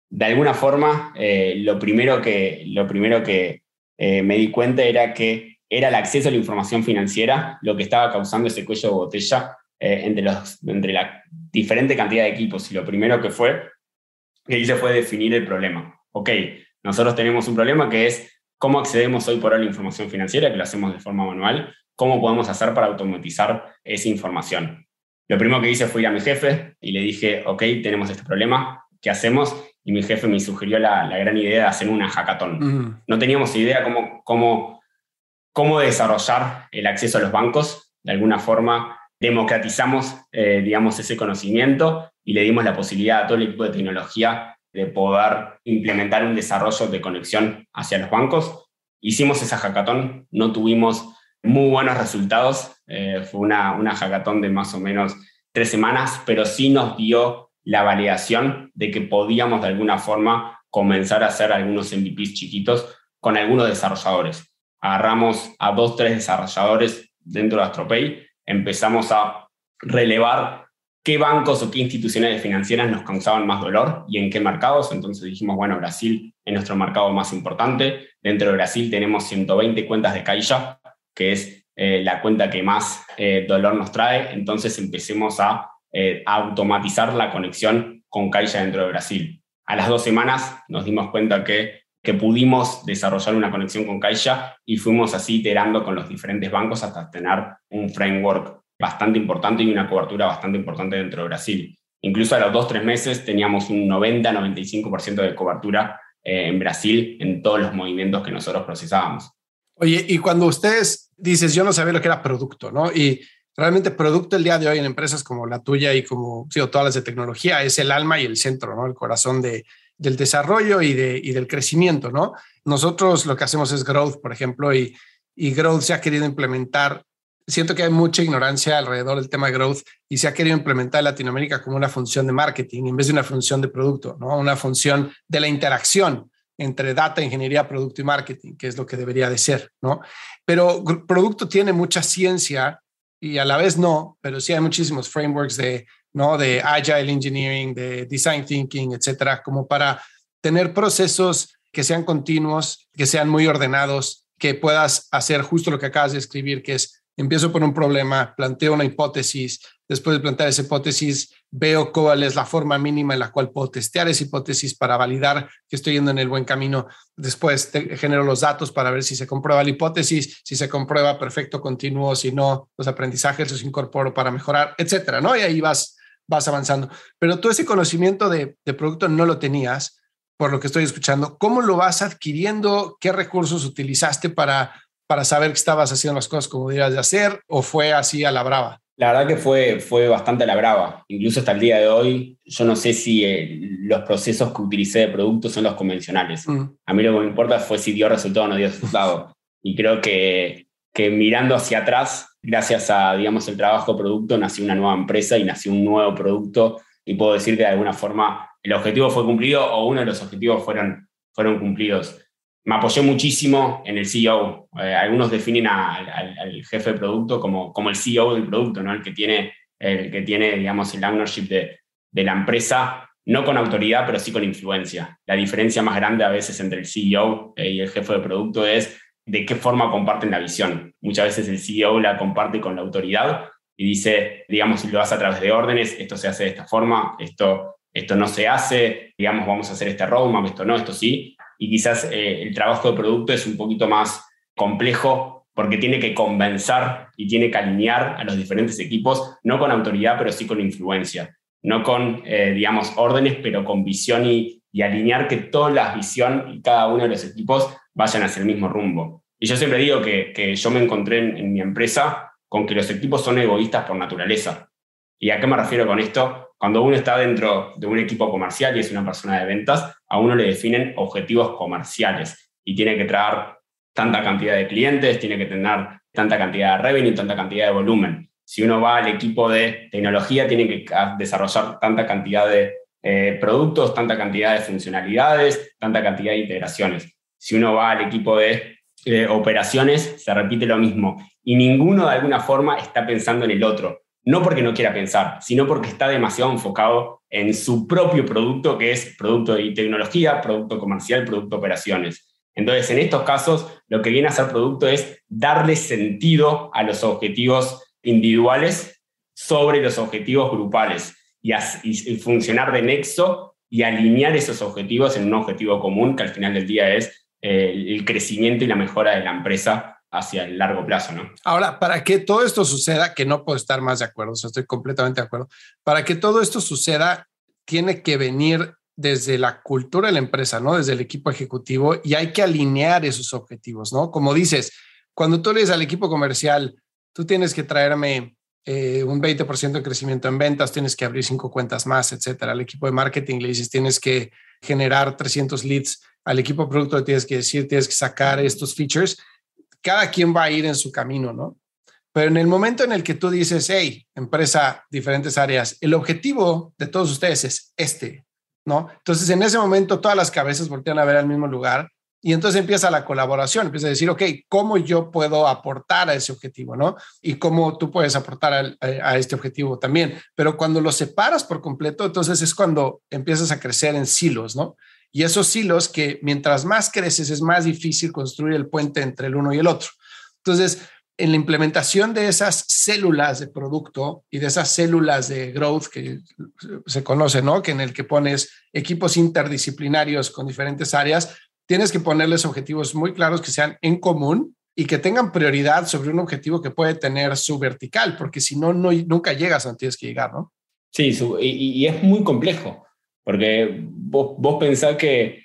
Speaker 1: De alguna forma, eh, lo primero que, lo primero que eh, me di cuenta era que era el acceso a la información financiera lo que estaba causando ese cuello de botella eh, entre, los, entre la diferente cantidad de equipos. Y lo primero que fue, que hice fue definir el problema. Ok, nosotros tenemos un problema que es cómo accedemos hoy por hoy a la información financiera, que lo hacemos de forma manual, cómo podemos hacer para automatizar esa información. Lo primero que hice fue ir a mi jefe y le dije, ok, tenemos este problema, ¿qué hacemos? Y mi jefe me sugirió la, gran idea de hacer una hackathon. No teníamos idea cómo, cómo, cómo desarrollar el acceso a los bancos. De alguna forma, democratizamos, eh, digamos, ese conocimiento y le dimos la posibilidad a todo el equipo de tecnología de poder implementar un desarrollo de conexión hacia los bancos. Hicimos esa hackathon, no tuvimos muy buenos resultados, eh, fue una, una hackathon de más o menos tres semanas, pero sí nos dio la validación de que podíamos de alguna forma comenzar a hacer algunos MVPs chiquitos con algunos desarrolladores. Agarramos a dos, tres desarrolladores dentro de AstroPay, empezamos a relevar qué bancos o qué instituciones financieras nos causaban más dolor y en qué mercados. Entonces dijimos, bueno, Brasil es nuestro mercado más importante. Dentro de Brasil tenemos 120 cuentas de Caixa, que es eh, la cuenta que más eh, dolor nos trae, entonces empecemos a, eh, automatizar la conexión con Caixa dentro de Brasil. A las dos semanas nos dimos cuenta que, que pudimos desarrollar una conexión con Caixa y fuimos así iterando con los diferentes bancos hasta tener un framework bastante importante y una cobertura bastante importante dentro de Brasil. Incluso a los dos, tres meses teníamos un 90-95% de cobertura en Brasil en todos los movimientos que nosotros procesábamos.
Speaker 2: Oye, y cuando ustedes dices, yo no sabía lo que era producto, ¿no? Y realmente producto el día de hoy en empresas como la tuya y como sí, todas las de tecnología es el alma y el centro, ¿no? El corazón de, del desarrollo y, de, y del crecimiento, ¿no? Nosotros lo que hacemos es growth, por ejemplo, y, y growth se ha querido implementar. Siento que hay mucha ignorancia alrededor del tema de growth y se ha querido implementar en Latinoamérica como una función de marketing en vez de una función de producto, ¿no? Una función de la interacción entre data, ingeniería, producto y marketing, que es lo que debería de ser, ¿no? Pero producto tiene mucha ciencia y a la vez no, pero sí hay muchísimos frameworks de, ¿no? De agile engineering, de design thinking, etcétera, como para tener procesos que sean continuos, que sean muy ordenados, que puedas hacer justo lo que acabas de escribir, que es empiezo por un problema, planteo una hipótesis, después de plantear esa hipótesis, veo cuál es la forma mínima en la cual puedo testear esa hipótesis para validar que estoy yendo en el buen camino. Después genero los datos para ver si se comprueba la hipótesis, si se comprueba perfecto, continuo, si no, los aprendizajes los incorporo para mejorar, etcétera, ¿no? Y ahí vas, vas avanzando. Pero tú ese conocimiento de, de producto no lo tenías, por lo que estoy escuchando. ¿Cómo lo vas adquiriendo? ¿Qué recursos utilizaste para para saber que estabas haciendo las cosas como debías de hacer o fue así a la brava?
Speaker 1: La verdad que fue, fue bastante a la brava. Incluso hasta el día de hoy, yo no sé si eh, los procesos que utilicé de producto son los convencionales. Mm. A mí lo que me importa fue si dio resultado o no dio resultado. y creo que, que mirando hacia atrás, gracias a, digamos, el trabajo producto, nació una nueva empresa y nació un nuevo producto. Y puedo decir que de alguna forma el objetivo fue cumplido o uno de los objetivos fueron, fueron cumplidos me apoyé muchísimo en el CEO. Eh, algunos definen al jefe de producto como, como el CEO del producto, ¿no? el, que tiene, el que tiene, digamos, el ownership de, de la empresa, no con autoridad, pero sí con influencia. La diferencia más grande a veces entre el CEO eh, y el jefe de producto es de qué forma comparten la visión. Muchas veces el CEO la comparte con la autoridad y dice, digamos, si lo hace a través de órdenes, esto se hace de esta forma, esto, esto no se hace, digamos, vamos a hacer este roadmap, esto no, esto sí y quizás eh, el trabajo de producto es un poquito más complejo porque tiene que convencer y tiene que alinear a los diferentes equipos, no con autoridad, pero sí con influencia, no con, eh, digamos, órdenes, pero con visión y, alinear que toda la visión y cada uno de los equipos vayan hacia el mismo rumbo. Y yo siempre digo que, que yo me encontré en, en mi empresa con que los equipos son egoístas por naturaleza. ¿Y a qué me refiero con esto? Cuando uno está dentro de un equipo comercial y es una persona de ventas, a uno le definen objetivos comerciales y tiene que traer tanta cantidad de clientes, tiene que tener tanta cantidad de revenue, tanta cantidad de volumen. Si uno va al equipo de tecnología, tiene que desarrollar tanta cantidad de eh, productos, tanta cantidad de funcionalidades, tanta cantidad de integraciones. Si uno va al equipo de operaciones, se repite lo mismo. Y ninguno de alguna forma está pensando en el otro no porque no quiera pensar, sino porque está demasiado enfocado en su propio producto, que es producto de tecnología, producto comercial, producto operaciones. Entonces, en estos casos, lo que viene a ser producto es darle sentido a los objetivos individuales sobre los objetivos grupales y, funcionar de nexo y alinear esos objetivos en un objetivo común que al final del día es eh, el crecimiento y la mejora de la empresa hacia el largo plazo, ¿no?
Speaker 2: Ahora, para que todo esto suceda, que no puedo estar más de acuerdo, estoy completamente de acuerdo, para que todo esto suceda, tiene que venir desde la cultura de la empresa, ¿no? Desde el equipo ejecutivo y hay que alinear esos objetivos, ¿no? Como dices, cuando tú le dices al equipo comercial, tú tienes que traerme eh, un 20% de crecimiento en ventas, tienes que abrir cinco cuentas más, etcétera. Al equipo de marketing le dices, tienes que generar 300 leads. Al equipo de producto le tienes que decir, tienes que sacar estos features. Cada quien va a ir en su camino, ¿no? Pero en el momento en el que tú dices, hey, empresa, diferentes áreas, el objetivo de todos ustedes es este, ¿no? Entonces, en ese momento, todas las cabezas voltean a ver al mismo lugar y entonces empieza la colaboración, empieza a decir, ok, ¿cómo yo puedo aportar a ese objetivo, no? Y cómo tú puedes aportar a, este objetivo también. Pero cuando lo separas por completo, entonces es cuando empiezas a crecer en silos, ¿no? Y esos silos que mientras más creces es más difícil construir el puente entre el uno y el otro. Entonces, en la implementación de esas células de producto y de esas células de growth que se conoce, ¿no? Que en el que pones equipos interdisciplinarios con diferentes áreas, tienes que ponerles objetivos muy claros que sean en común y que tengan prioridad sobre un objetivo que puede tener su vertical, porque si no, no nunca llegas a donde tienes que llegar, ¿no?
Speaker 1: Sí, y, es muy complejo, porque vos, vos pensás que,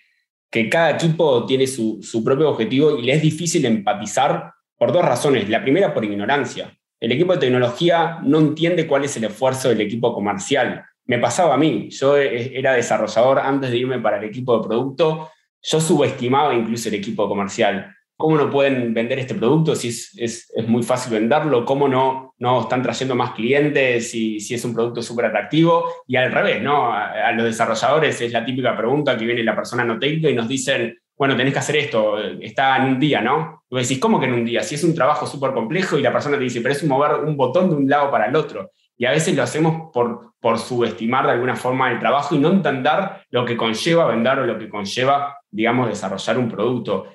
Speaker 1: que cada equipo tiene su, su propio objetivo y le es difícil empatizar por dos razones. La primera, por ignorancia. El equipo de tecnología no entiende cuál es el esfuerzo del equipo comercial. Me pasaba a mí, yo e, era desarrollador antes de irme para el equipo de producto yo subestimaba incluso el equipo comercial. ¿Cómo no pueden vender este producto si es, es, es muy fácil venderlo? ¿Cómo no, no están trayendo más clientes si, si es un producto súper atractivo? Y al revés, ¿no? A, los desarrolladores es la típica pregunta que viene la persona no técnica y nos dicen, bueno, tenés que hacer esto, está en un día, ¿no? Y decís, ¿cómo que en un día? Si es un trabajo súper complejo y la persona te dice, pero es mover un botón de un lado para el otro y a veces lo hacemos por, por subestimar de alguna forma el trabajo y no entender lo que conlleva vender o lo que conlleva, digamos, desarrollar un producto.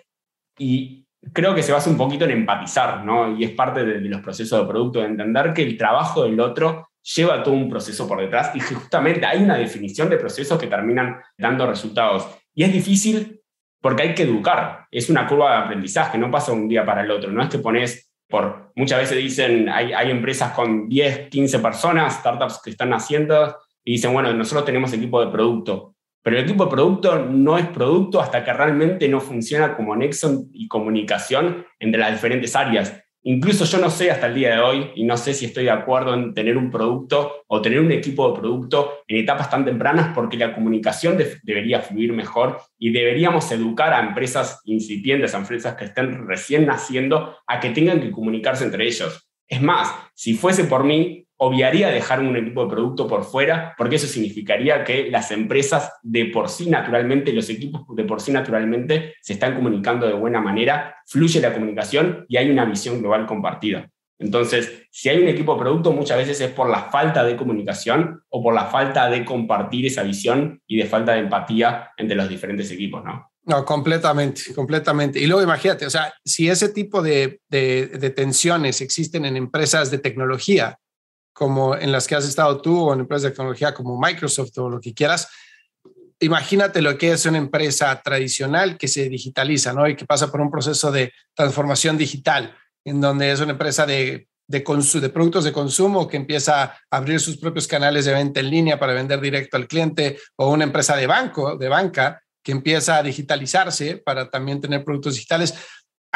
Speaker 1: Y creo que se basa un poquito en empatizar, ¿no? Y es parte de, los procesos de producto, de entender que el trabajo del otro lleva todo un proceso por detrás y justamente hay una definición de procesos que terminan dando resultados. Y es difícil porque hay que educar, es una curva de aprendizaje, no pasa un día para el otro, no es que pones por, muchas veces dicen, hay, hay empresas con 10, 15 personas, startups que están haciendo, y dicen, bueno, nosotros tenemos equipo de producto, pero el equipo de producto no es producto hasta que realmente no funciona como nexo y comunicación entre las diferentes áreas. Incluso yo no sé hasta el día de hoy, y no sé si estoy de acuerdo en tener un producto o tener un equipo de producto en etapas tan tempranas, porque la comunicación debería fluir mejor y deberíamos educar a empresas incipientes, a empresas que estén recién naciendo, a que tengan que comunicarse entre ellos. Es más, si fuese por mí, obviaría dejar un equipo de producto por fuera, porque eso significaría que las empresas de por sí naturalmente, los equipos de por sí naturalmente se están comunicando de buena manera, fluye la comunicación y hay una visión global compartida. Entonces, si hay un equipo de producto, muchas veces es por la falta de comunicación o por la falta de compartir esa visión y de falta de empatía entre los diferentes equipos, ¿no?
Speaker 2: No, completamente, completamente. Y luego imagínate, o sea, si ese tipo de, de tensiones existen en empresas de tecnología, como en las que has estado tú o en empresas de tecnología como Microsoft o lo que quieras, imagínate lo que es una empresa tradicional que se digitaliza, ¿no? Y que pasa por un proceso de transformación digital, en donde es una empresa de, de, de productos de consumo que empieza a abrir sus propios canales de venta en línea para vender directo al cliente, o una empresa de banco, de banca, que empieza a digitalizarse para también tener productos digitales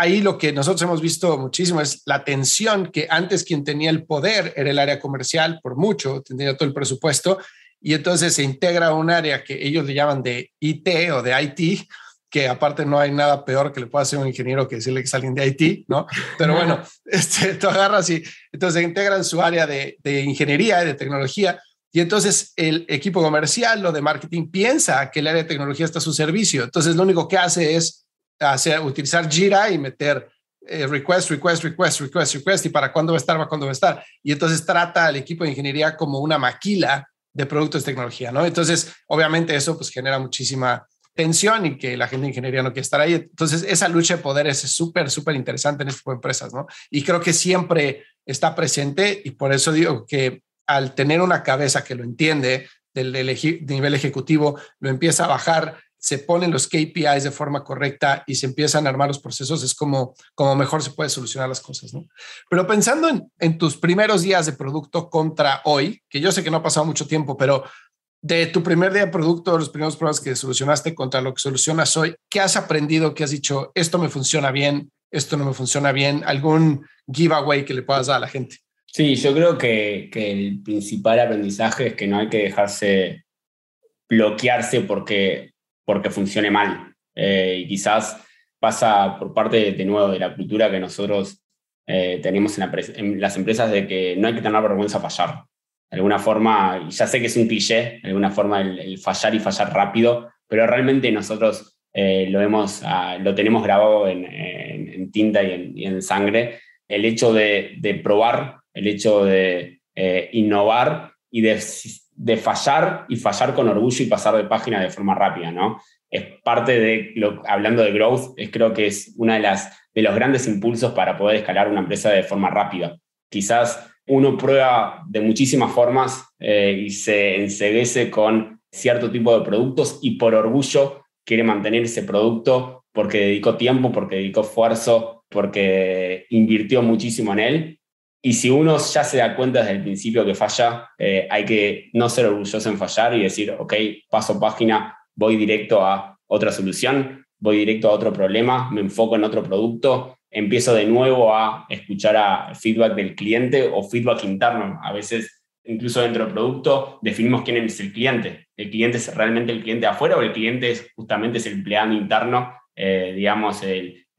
Speaker 2: ahí lo que nosotros hemos visto muchísimo es la tensión que antes quien tenía el poder era el área comercial, por mucho, tenía todo el presupuesto, y entonces se integra un área que ellos le llaman de IT o de IT, que aparte no hay nada peor que le pueda hacer un ingeniero que decirle que es alguien de IT, ¿no? Pero bueno, este, tú agarras y entonces integran su área de, de ingeniería, de tecnología, y entonces el equipo comercial o de marketing piensa que el área de tecnología está a su servicio. Entonces lo único que hace es hacer, utilizar Jira y meter eh, request, request, request, request, request, y para cuándo va a estar, para cuándo va a estar. Y entonces trata al equipo de ingeniería como una maquila de productos de tecnología, ¿no? Entonces, obviamente eso pues genera muchísima tensión y que la gente de ingeniería no quiere estar ahí. Entonces, esa lucha de poder es súper, súper interesante en este tipo de empresas, ¿no? Y creo que siempre está presente y por eso digo que al tener una cabeza que lo entiende del, del nivel ejecutivo, lo empieza a bajar se ponen los KPIs de forma correcta y se empiezan a armar los procesos, es como, como mejor se puede solucionar las cosas, ¿no? Pero pensando en, tus primeros días de producto contra hoy, que yo sé que no ha pasado mucho tiempo, pero de tu primer día de producto, los primeros problemas que solucionaste contra lo que solucionas hoy, ¿qué has aprendido? ¿Qué has dicho? Esto me funciona bien, esto no me funciona bien, algún giveaway que le puedas dar a la gente.
Speaker 1: Sí, yo creo que, el principal aprendizaje es que no hay que dejarse bloquearse porque, porque funcione mal. Eh, y quizás pasa por parte, de nuevo, de la cultura que nosotros eh, tenemos en, las empresas de que no hay que tener vergüenza a fallar. De alguna forma, y ya sé que es un cliché, de alguna forma el, fallar y fallar rápido, pero realmente nosotros eh, lo, hemos, ah, lo tenemos grabado en, tinta y en, sangre. El hecho de, de probar el hecho de eh, innovar y de, fallar y fallar con orgullo y pasar de página de forma rápida, ¿no? Es parte de, lo, hablando de growth, es, creo que es uno de, las, de los grandes impulsos para poder escalar una empresa de forma rápida. Quizás uno prueba de muchísimas formas eh, y se enseguece con cierto tipo de productos y por orgullo quiere mantener ese producto porque dedicó tiempo, porque dedicó esfuerzo, porque invirtió muchísimo en él y si uno ya se da cuenta desde el principio que falla, eh, hay que no ser orgulloso en fallar y decir, ok, paso página, voy directo a otra solución, voy directo a otro problema, me enfoco en otro producto, empiezo de nuevo a escuchar a feedback del cliente o feedback interno. A veces, incluso dentro del producto, definimos quién es el cliente. ¿El cliente es realmente el cliente afuera o el cliente es justamente es el empleado interno, eh, digamos,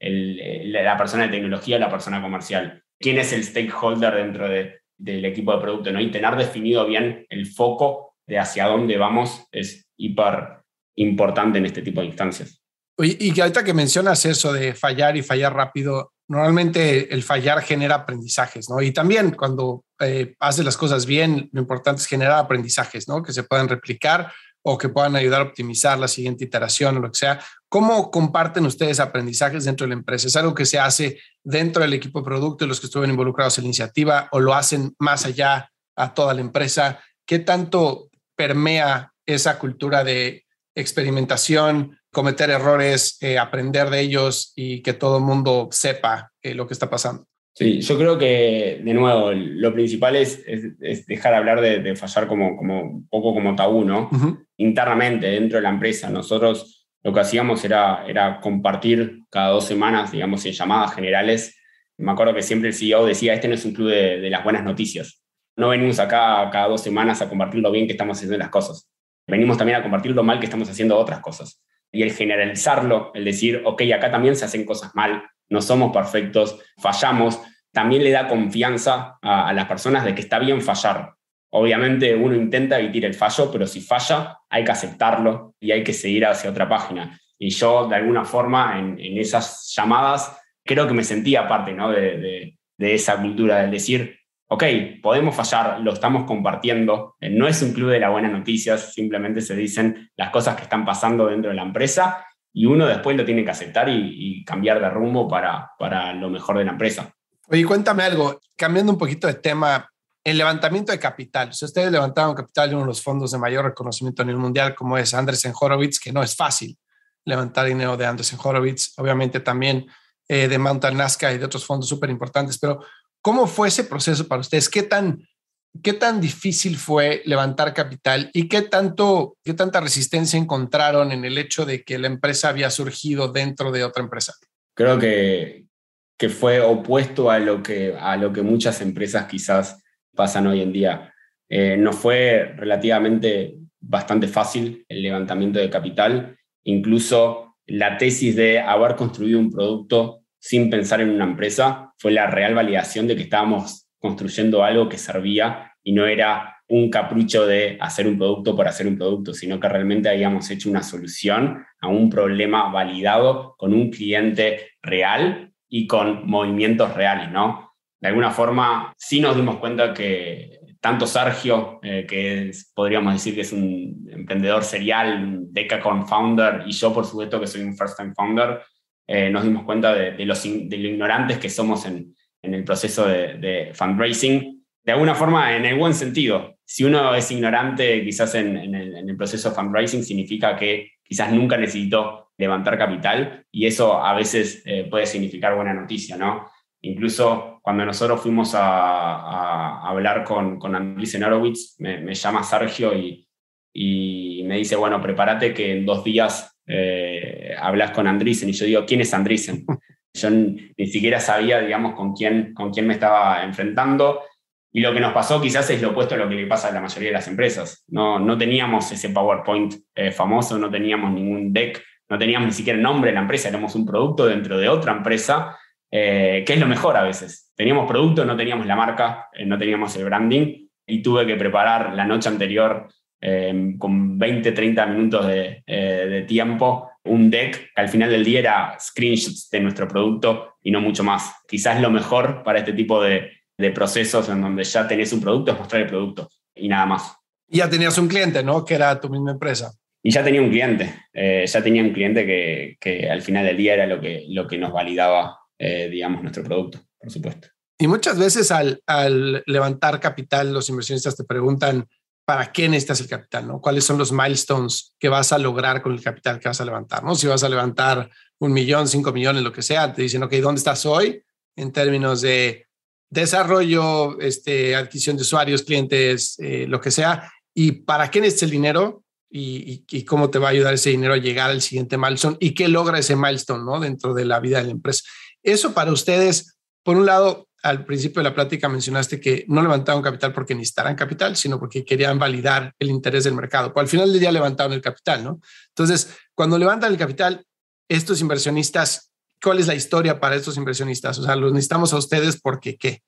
Speaker 1: la persona de tecnología o la persona comercial? Quién es el stakeholder dentro del equipo de producto, ¿no? Y tener definido bien el foco de hacia dónde vamos es hiper importante en este tipo de instancias.
Speaker 2: y que ahorita que mencionas eso de fallar y fallar rápido, normalmente el fallar genera aprendizajes, ¿no? Y también cuando eh, haces las cosas bien, lo importante es generar aprendizajes, ¿no? Que se puedan replicar o que puedan ayudar a optimizar la siguiente iteración o lo que sea. ¿Cómo comparten ustedes aprendizajes dentro de la empresa? ¿Es algo que se hace dentro del equipo de producto y los que estuvieron involucrados en la iniciativa o lo hacen más allá a toda la empresa? ¿Qué tanto permea esa cultura de experimentación, cometer errores, eh, aprender de ellos y que todo el mundo sepa eh, lo que está pasando?
Speaker 1: Sí, yo creo que, de nuevo, lo principal es, es, dejar hablar de, fallar como, como un poco como tabú, ¿no? Internamente, dentro de la empresa. Nosotros lo que hacíamos era, era compartir cada dos semanas, digamos, en llamadas generales. Me acuerdo que siempre el CEO decía, este no es un club de, de las buenas noticias. No venimos acá cada dos semanas a compartir lo bien que estamos haciendo las cosas. Venimos también a compartir lo mal que estamos haciendo otras cosas. Y el generalizarlo, el decir, ok, acá también se hacen cosas mal, no somos perfectos, fallamos, también le da confianza a, las personas de que está bien fallar. Obviamente uno intenta evitar el fallo, pero si falla hay que aceptarlo y hay que seguir hacia otra página. Y yo, de alguna forma, en, esas llamadas, creo que me sentía parte ¿no? de, esa cultura, del decir, ok, podemos fallar, lo estamos compartiendo, no es un club de las buenas noticias, simplemente se dicen las cosas que están pasando dentro de la empresa y uno después lo tiene que aceptar y, cambiar de rumbo para, para lo mejor de la empresa.
Speaker 2: Oye, cuéntame algo, cambiando un poquito de tema, el levantamiento de capital. Si ustedes levantaron capital en uno de los fondos de mayor reconocimiento a nivel mundial, como es Andresen Horowitz, que no es fácil levantar dinero de Andresen Horowitz, obviamente también eh, de Mountain Nazca y de otros fondos súper importantes, pero ¿cómo fue ese proceso para ustedes? ¿Qué tan ¿Qué tan difícil fue levantar capital y qué, tanto, qué tanta resistencia encontraron en el hecho de que la empresa había surgido dentro de otra empresa?
Speaker 1: Creo que, que fue opuesto a lo que, a lo que muchas empresas quizás pasan hoy en día. Eh, nos fue relativamente bastante fácil el levantamiento de capital, incluso la tesis de haber construido un producto sin pensar en una empresa fue la real validación de que estábamos construyendo algo que servía y no era un capricho de hacer un producto por hacer un producto, sino que realmente habíamos hecho una solución a un problema validado con un cliente real y con movimientos reales, ¿no? De alguna forma, sí nos dimos cuenta que tanto Sergio, eh, que podríamos decir que es un emprendedor serial, un decacorn founder, y yo, por supuesto, que soy un first-time founder, eh, nos dimos cuenta de, los, de lo ignorantes que somos en, en el proceso de, fundraising, de alguna forma en el buen sentido. Si uno es ignorante quizás en, el, proceso de fundraising, significa que quizás nunca necesitó levantar capital y eso a veces eh, puede significar buena noticia, ¿no? Incluso cuando nosotros fuimos a, hablar con, con Andreessen Horowitz, me, llama Sergio y, y, me dice, bueno, prepárate que en dos días eh, hablas con Andreessen. Y yo digo, ¿quién es Andreessen? Yo ni siquiera sabía, digamos, con quién, con quién me estaba enfrentando. Y lo que nos pasó quizás es lo opuesto a lo que le pasa a la mayoría de las empresas. No, no teníamos ese PowerPoint eh, famoso, no teníamos ningún deck, no teníamos ni siquiera nombre de la empresa, éramos un producto dentro de otra empresa, eh, que es lo mejor a veces. Teníamos producto, no teníamos la marca, eh, no teníamos el branding y tuve que preparar la noche anterior con 20, 30 minutos de tiempo un deck que al final del día era screenshots de nuestro producto y no mucho más. Quizás lo mejor para este tipo de, de procesos en donde ya tenés un producto es mostrar el producto y nada más.
Speaker 2: Y ya tenías un cliente, ¿no? Que era tu misma empresa.
Speaker 1: Y ya tenía un cliente, eh, ya tenía un cliente que, que, al final del día era lo que, lo que nos validaba, eh, digamos, nuestro producto, por supuesto.
Speaker 2: Y muchas veces al, al, levantar capital, los inversionistas te preguntan, ¿para qué necesitas el capital? ¿no? ¿Cuáles son los milestones que vas a lograr con el capital que vas a levantar? ¿no? Si vas a levantar un millón, cinco millones, lo que sea, te dicen, ok, ¿dónde estás hoy en términos de desarrollo, este, adquisición de usuarios, clientes, eh, lo que sea, y para qué necesitas el dinero y, cómo te va a ayudar ese dinero a llegar al siguiente milestone y qué logra ese milestone ¿no? dentro de la vida de la empresa. Eso para ustedes, por un lado, al principio de la plática mencionaste que no levantaron capital porque necesitaran capital, sino porque querían validar el interés del mercado. Pues al final del día levantaron el capital, ¿no? Entonces, cuando levantan el capital, estos inversionistas ¿Cuál es la historia para estos inversionistas? O sea, los necesitamos a ustedes porque qué.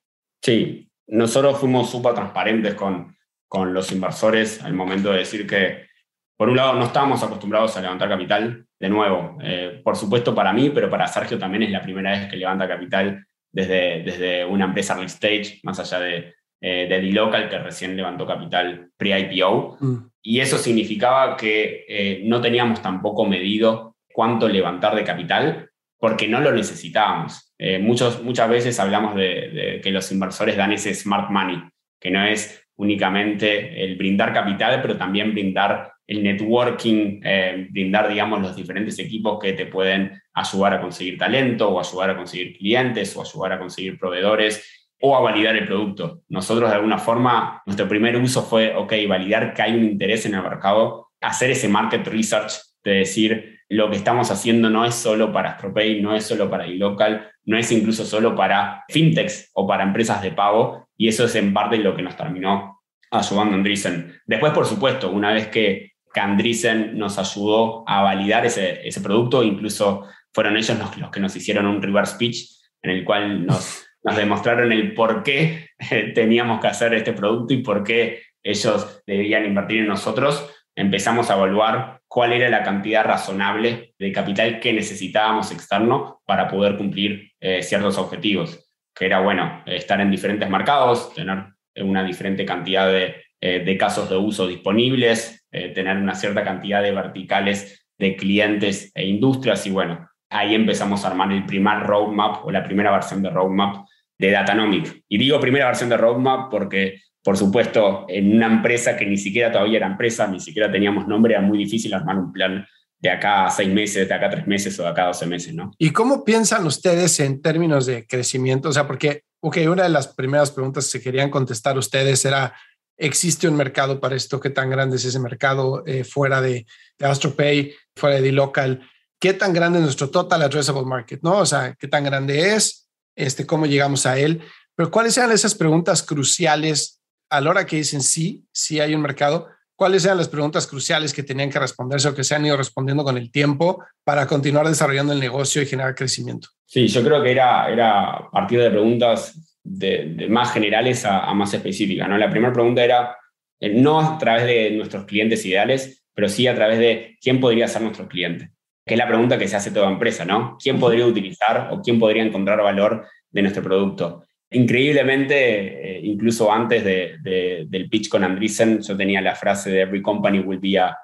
Speaker 1: Sí, nosotros fuimos súper transparentes con, con los inversores al momento de decir que, por un lado, no estábamos acostumbrados a levantar capital. De nuevo, eh, por supuesto para mí, pero para Sergio también es la primera vez que levanta capital desde, desde una empresa early stage, más allá de, eh, de D-Local, que recién levantó capital pre-IPO. Mm. Y eso significaba que eh, no teníamos tampoco medido cuánto levantar de capital, porque no lo necesitábamos. Eh, muchos, muchas veces hablamos de, que los inversores dan ese smart money, que no es únicamente el brindar capital, pero también brindar el networking, eh, brindar, digamos, los diferentes equipos que te pueden ayudar a conseguir talento o ayudar a conseguir clientes o ayudar a conseguir proveedores o a validar el producto. Nosotros de alguna forma, nuestro primer uso fue, ok, validar que hay un interés en el mercado, hacer ese market research de decir, lo que estamos haciendo no es solo para AstroPay, no es solo para iLocal, no es incluso solo para fintechs o para empresas de pago, y eso es en parte lo que nos terminó ayudando Andreessen. Después, por supuesto, una vez que, Andreessen nos ayudó a validar ese, ese producto, incluso fueron ellos los, los, que nos hicieron un reverse pitch en el cual nos, nos demostraron el por qué teníamos que hacer este producto y por qué ellos debían invertir en nosotros, empezamos a evaluar cuál era la cantidad razonable de capital que necesitábamos externo para poder cumplir eh, ciertos objetivos, que era, bueno, estar en diferentes mercados, tener una diferente cantidad de, eh, de casos de uso disponibles, eh, tener una cierta cantidad de verticales de clientes e industrias y bueno, ahí empezamos a armar el primer roadmap o la primera versión de roadmap de Datanomic. Y digo primera versión de roadmap porque por supuesto, en una empresa que ni siquiera todavía era empresa, ni siquiera teníamos nombre, era muy difícil armar un plan de acá a seis meses, de acá a tres meses o de acá a doce meses, ¿no?
Speaker 2: ¿Y cómo piensan ustedes en términos de crecimiento? O sea, porque, ok, una de las primeras preguntas que querían contestar ustedes era, ¿existe un mercado para esto? ¿Qué tan grande es ese mercado eh, fuera de, de AstroPay, fuera de D-Local? ¿Qué tan grande es nuestro total addressable market? ¿No? O sea, ¿qué tan grande es? Este, ¿Cómo llegamos a él? Pero ¿cuáles eran esas preguntas cruciales a la hora que dicen sí, sí hay un mercado, ¿cuáles eran las preguntas cruciales que tenían que responderse o que se han ido respondiendo con el tiempo para continuar desarrollando el negocio y generar crecimiento?
Speaker 1: Sí, yo creo que era, era partir de preguntas de, más generales a, más específicas. ¿no? La primera pregunta era, eh, no a través de nuestros clientes ideales, pero sí a través de quién podría ser nuestro cliente, que es la pregunta que se hace toda empresa, ¿no? ¿Quién podría utilizar o quién podría encontrar valor de nuestro producto? increíblemente, eh, incluso antes de, del pitch con Andreessen, yo tenía la frase de every company will be a,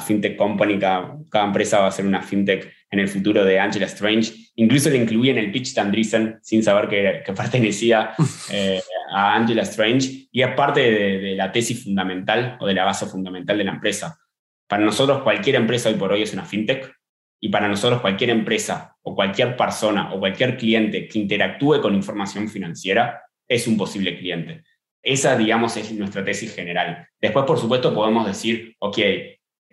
Speaker 1: fintech company, cada, empresa va a ser una fintech en el futuro de Angela Strange. Incluso le incluí en el pitch de Andreessen sin saber que, pertenecía eh, a Angela Strange y es parte de, la tesis fundamental o de la base fundamental de la empresa. Para nosotros cualquier empresa hoy por hoy es una fintech y para nosotros cualquier empresa o cualquier persona o cualquier cliente que interactúe con información financiera es un posible cliente. Esa, digamos, es nuestra tesis general. Después, por supuesto, podemos decir, ok,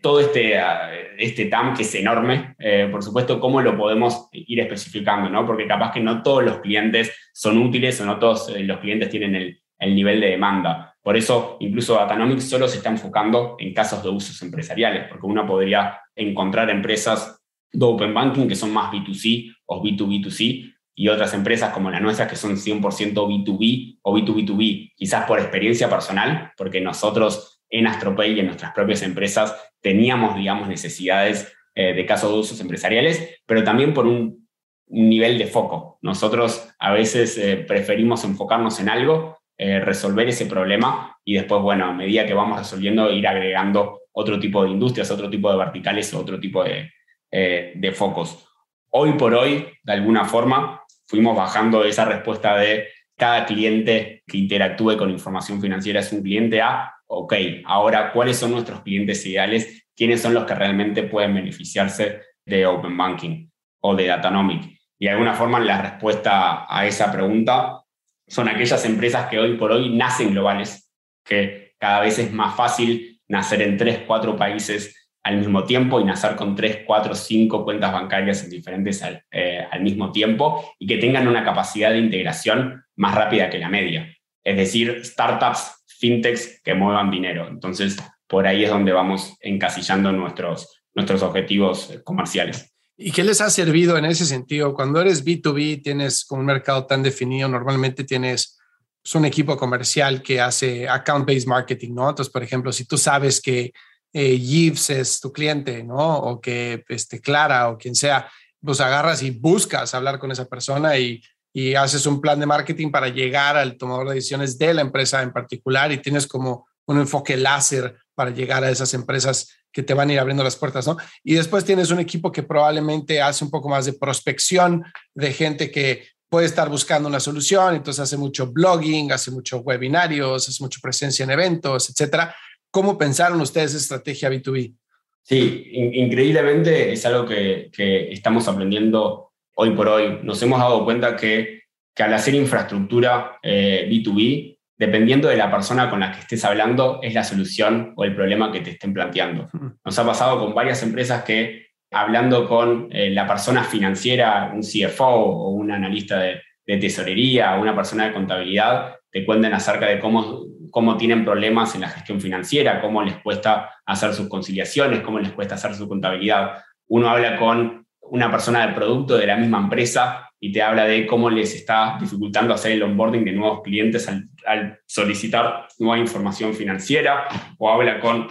Speaker 1: todo este, ah, este TAM que es enorme, eh, por supuesto, cómo lo podemos ir especificando, ¿no? Porque capaz que no todos los clientes son útiles o no todos eh, los clientes tienen el, el nivel de demanda. Por eso, incluso Datanomics solo se está enfocando en casos de usos empresariales, porque uno podría encontrar empresas de Open Banking que son más B2C o B2B2C y otras empresas como la nuestra que son 100% B2B o B2B2B, quizás por experiencia personal, porque nosotros en Astropay y en nuestras propias empresas teníamos, digamos, necesidades eh, de casos de usos empresariales, pero también por un, nivel de foco. Nosotros a veces eh, preferimos enfocarnos en algo, eh, resolver ese problema y después, bueno, a medida que vamos resolviendo, ir agregando otro tipo de industrias, otro tipo de verticales, otro tipo de, de focos. Hoy por hoy, de alguna forma, fuimos bajando esa respuesta de cada cliente que interactúe con información financiera es un cliente A, ok, ahora, ¿cuáles son nuestros clientes ideales? ¿Quiénes son los que realmente pueden beneficiarse de Open Banking o de Datanomic? Y de alguna forma la respuesta a esa pregunta son aquellas empresas que hoy por hoy nacen globales, que cada vez es más fácil nacer en tres, cuatro países al mismo tiempo y nacer con tres, cuatro, cinco cuentas bancarias en diferentes al, eh, al mismo tiempo y que tengan una capacidad de integración más rápida que la media. Es decir, startups, fintechs que muevan dinero. Entonces, por ahí es donde vamos encasillando nuestros, nuestros objetivos comerciales.
Speaker 2: ¿Y qué les ha servido en ese sentido? Cuando eres B2B, tienes un mercado tan definido, normalmente tienes pues, un equipo comercial que hace account-based marketing, ¿no? Entonces, por ejemplo, si tú sabes que eh, es tu cliente, ¿no? O que este, Clara o quien sea, pues agarras y buscas hablar con esa persona y, y haces un plan de marketing para llegar al tomador de decisiones de la empresa en particular y tienes como un enfoque láser para llegar a esas empresas que te van a ir abriendo las puertas, ¿no? Y después tienes un equipo que probablemente hace un poco más de prospección de gente que puede estar buscando una solución, entonces hace mucho blogging, hace mucho webinarios, hace mucha presencia en eventos, etcétera. ¿Cómo pensaron ustedes estrategia B2B?
Speaker 1: Sí, increíblemente es algo que, estamos aprendiendo hoy por hoy. Nos hemos dado cuenta que, que al hacer infraestructura eh, B2B, dependiendo de la persona con la que estés hablando, es la solución o el problema que te estén planteando. Nos ha pasado con varias empresas que hablando con eh, la persona financiera, un CFO o un analista de, de tesorería, una persona de contabilidad, te cuentan acerca de cómo, cómo tienen problemas en la gestión financiera, cómo les cuesta hacer sus conciliaciones, cómo les cuesta hacer su contabilidad. Uno habla con una persona del producto de la misma empresa y te habla de cómo les está dificultando hacer el onboarding de nuevos clientes al, al solicitar nueva información financiera, o habla con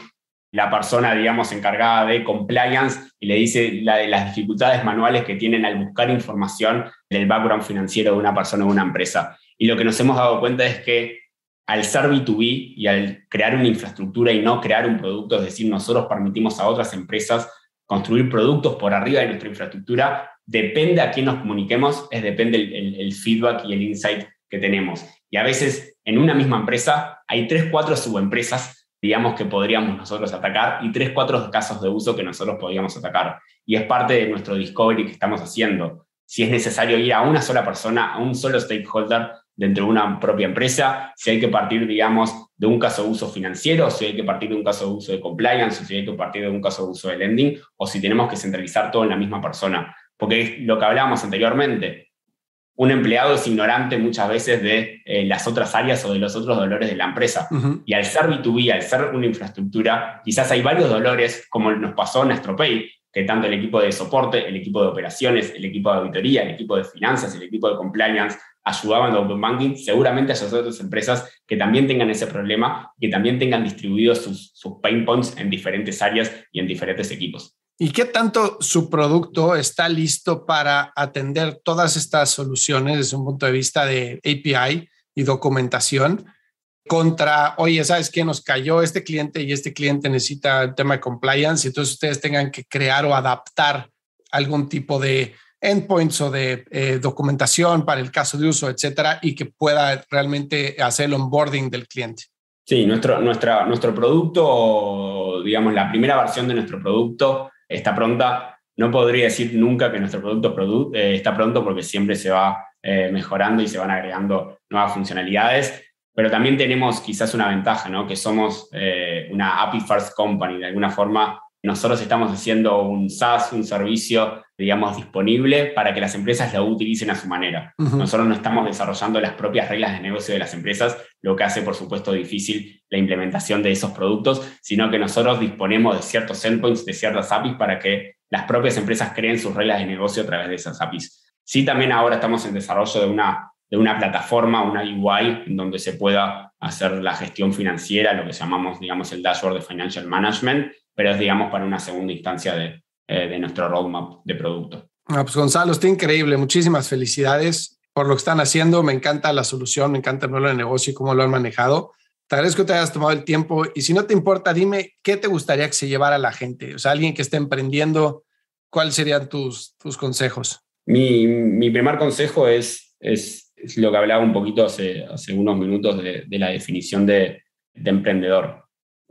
Speaker 1: la persona, digamos, encargada de compliance y le dice la de las dificultades manuales que tienen al buscar información del background financiero de una persona o una empresa. Y lo que nos hemos dado cuenta es que al ser B2B y al crear una infraestructura y no crear un producto, es decir, nosotros permitimos a otras empresas construir productos por arriba de nuestra infraestructura, depende a quién nos comuniquemos, es depende el, feedback y el insight que tenemos. Y a veces en una misma empresa hay tres, cuatro subempresas, digamos, que podríamos nosotros atacar y tres, cuatro casos de uso que nosotros podríamos atacar. Y es parte de nuestro discovery que estamos haciendo. Si es necesario ir a una sola persona, a un solo stakeholder, dentro de una propia empresa, si hay que partir, digamos, de un caso de uso financiero, si hay que partir de un caso de uso de compliance, si hay que partir de un caso de uso de lending, o si tenemos que centralizar todo en la misma persona. Porque es lo que hablábamos anteriormente, un empleado es ignorante muchas veces de eh, las otras áreas o de los otros dolores de la empresa. Y al ser B2B, al ser una infraestructura, quizás hay varios dolores, como nos pasó en Astropay, que tanto el equipo de soporte, el equipo de operaciones, el equipo de auditoría, el equipo de finanzas, el equipo de compliance ayudaban a Open Banking, seguramente hay otras empresas que también tengan ese problema, que también tengan distribuidos sus, sus pain points en diferentes áreas y en diferentes equipos.
Speaker 2: ¿Y qué tanto su producto está listo para atender todas estas soluciones desde un punto de vista de API y documentación? contra, oye, ¿sabes qué? Nos cayó este cliente y este cliente necesita el tema de compliance y entonces ustedes tengan que crear o adaptar algún tipo de endpoints o de eh, documentación para el caso de uso, etcétera, y que pueda realmente hacer el onboarding del cliente.
Speaker 1: Sí, nuestro, nuestra, nuestro producto, digamos, la primera versión de nuestro producto está pronta. No podría decir nunca que nuestro producto eh, está pronto porque siempre se va eh, mejorando y se van agregando nuevas funcionalidades pero también tenemos quizás una ventaja, ¿no? que somos eh, una API First Company, de alguna forma nosotros estamos haciendo un SaaS, un servicio, digamos, disponible para que las empresas lo utilicen a su manera. Nosotros no estamos desarrollando las propias reglas de negocio de las empresas, lo que hace, por supuesto, difícil la implementación de esos productos, sino que nosotros disponemos de ciertos endpoints, de ciertas APIs para que las propias empresas creen sus reglas de negocio a través de esas APIs. Sí, también ahora estamos en desarrollo de una, de una plataforma, una UI, en donde se pueda hacer la gestión financiera, lo que llamamos, digamos, el dashboard de financial management, pero es, digamos, para una segunda instancia de, eh, de nuestro roadmap de producto.
Speaker 2: Ah, pues Gonzalo, está increíble. Muchísimas felicidades por lo que están haciendo. Me encanta la solución, me encanta el modelo de negocio y cómo lo han manejado. Te agradezco que te hayas tomado el tiempo y si no te importa, dime qué te gustaría que se llevara la gente. O sea, alguien que esté emprendiendo, ¿cuáles serían tus, tus consejos?
Speaker 1: Mi, mi primer consejo es, es, lo que hablaba un poquito hace, hace unos minutos de, de la definición de, de emprendedor.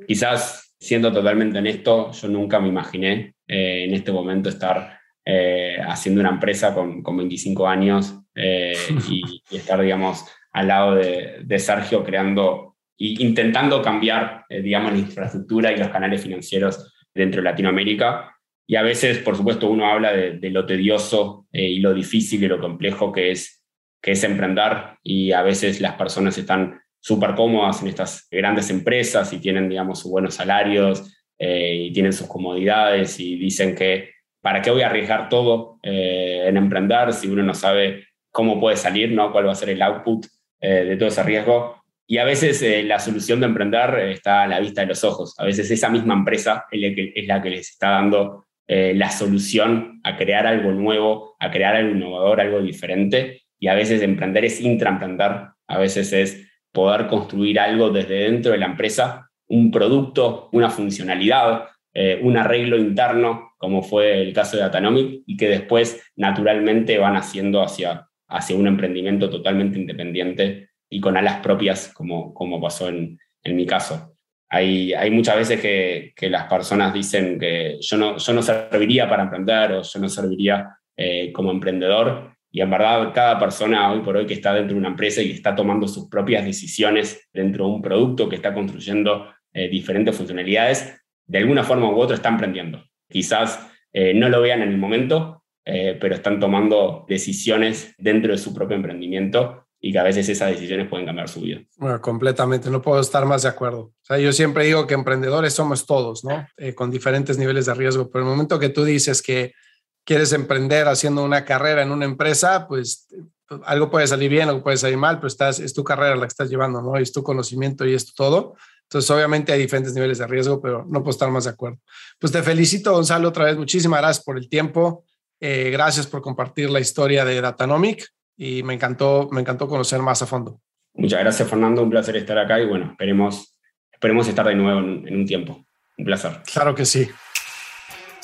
Speaker 1: Quizás siendo totalmente honesto, yo nunca me imaginé eh, en este momento estar eh, haciendo una empresa con, con 25 años eh, y, estar, digamos, al lado de, de Sergio creando e intentando cambiar, digamos, la infraestructura y los canales financieros dentro de Latinoamérica. Y a veces, por supuesto, uno habla de, de lo tedioso y lo difícil y lo complejo que es, que es emprender y a veces las personas están súper cómodas en estas grandes empresas y tienen, digamos, sus buenos salarios eh, y tienen sus comodidades y dicen que, ¿para qué voy a arriesgar todo eh, en emprender si uno no sabe cómo puede salir, ¿no? cuál va a ser el output eh, de todo ese riesgo? Y a veces la solución de emprender está a la vista de los ojos. A veces esa misma empresa es la que, les está dando la solución a crear algo nuevo, a crear algo innovador, algo diferente. Y a veces emprender es intraemprender, a veces es poder construir algo desde dentro de la empresa, un producto, una funcionalidad, eh, un arreglo interno, como fue el caso de Datanomic, y que después naturalmente van haciendo hacia, hacia un emprendimiento totalmente independiente y con alas propias, como, como pasó en, en mi caso. Hay, hay muchas veces que, que, las personas dicen que yo no, yo no serviría para emprender o yo no serviría eh, como emprendedor, y en verdad, cada persona hoy por hoy que está dentro de una empresa y está tomando sus propias decisiones dentro de un producto que está construyendo eh, diferentes funcionalidades, de alguna forma u otra está emprendiendo. Quizás eh, no lo vean en el momento, eh, pero están tomando decisiones dentro de su propio emprendimiento y que a veces esas decisiones pueden cambiar su vida.
Speaker 2: Bueno, completamente, no puedo estar más de acuerdo. O sea, yo siempre digo que emprendedores somos todos, ¿no? con diferentes niveles de riesgo, pero el momento que tú dices que quieres emprender haciendo una carrera en una empresa, pues algo puede salir bien, algo puede salir mal, pero estás, es tu carrera la que estás llevando, ¿no? Es tu conocimiento y es todo. Entonces, obviamente hay diferentes niveles de riesgo, pero no puedo estar más de acuerdo. Pues te felicito, Gonzalo, otra vez. Muchísimas gracias por el tiempo. Eh, gracias por compartir la historia de Datanomic y me encantó, me encantó conocer más a fondo.
Speaker 1: Muchas gracias, Fernando. Un placer estar acá y bueno, esperemos, esperemos estar de nuevo en, en un tiempo. Un placer.
Speaker 2: Claro que sí.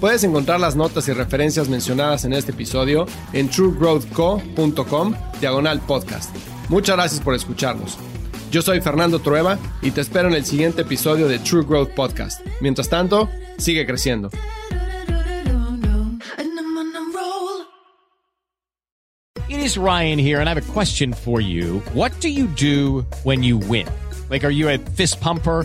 Speaker 2: Puedes encontrar las notas y referencias mencionadas en este episodio en truegrowthco.com diagonal podcast. Muchas gracias por escucharnos. Yo soy Fernando Trueba y te espero en el siguiente episodio de True Growth Podcast. Mientras tanto, sigue creciendo.
Speaker 3: It is Ryan here and I have a question for you. What do you do when you win? Like are you a fist pumper?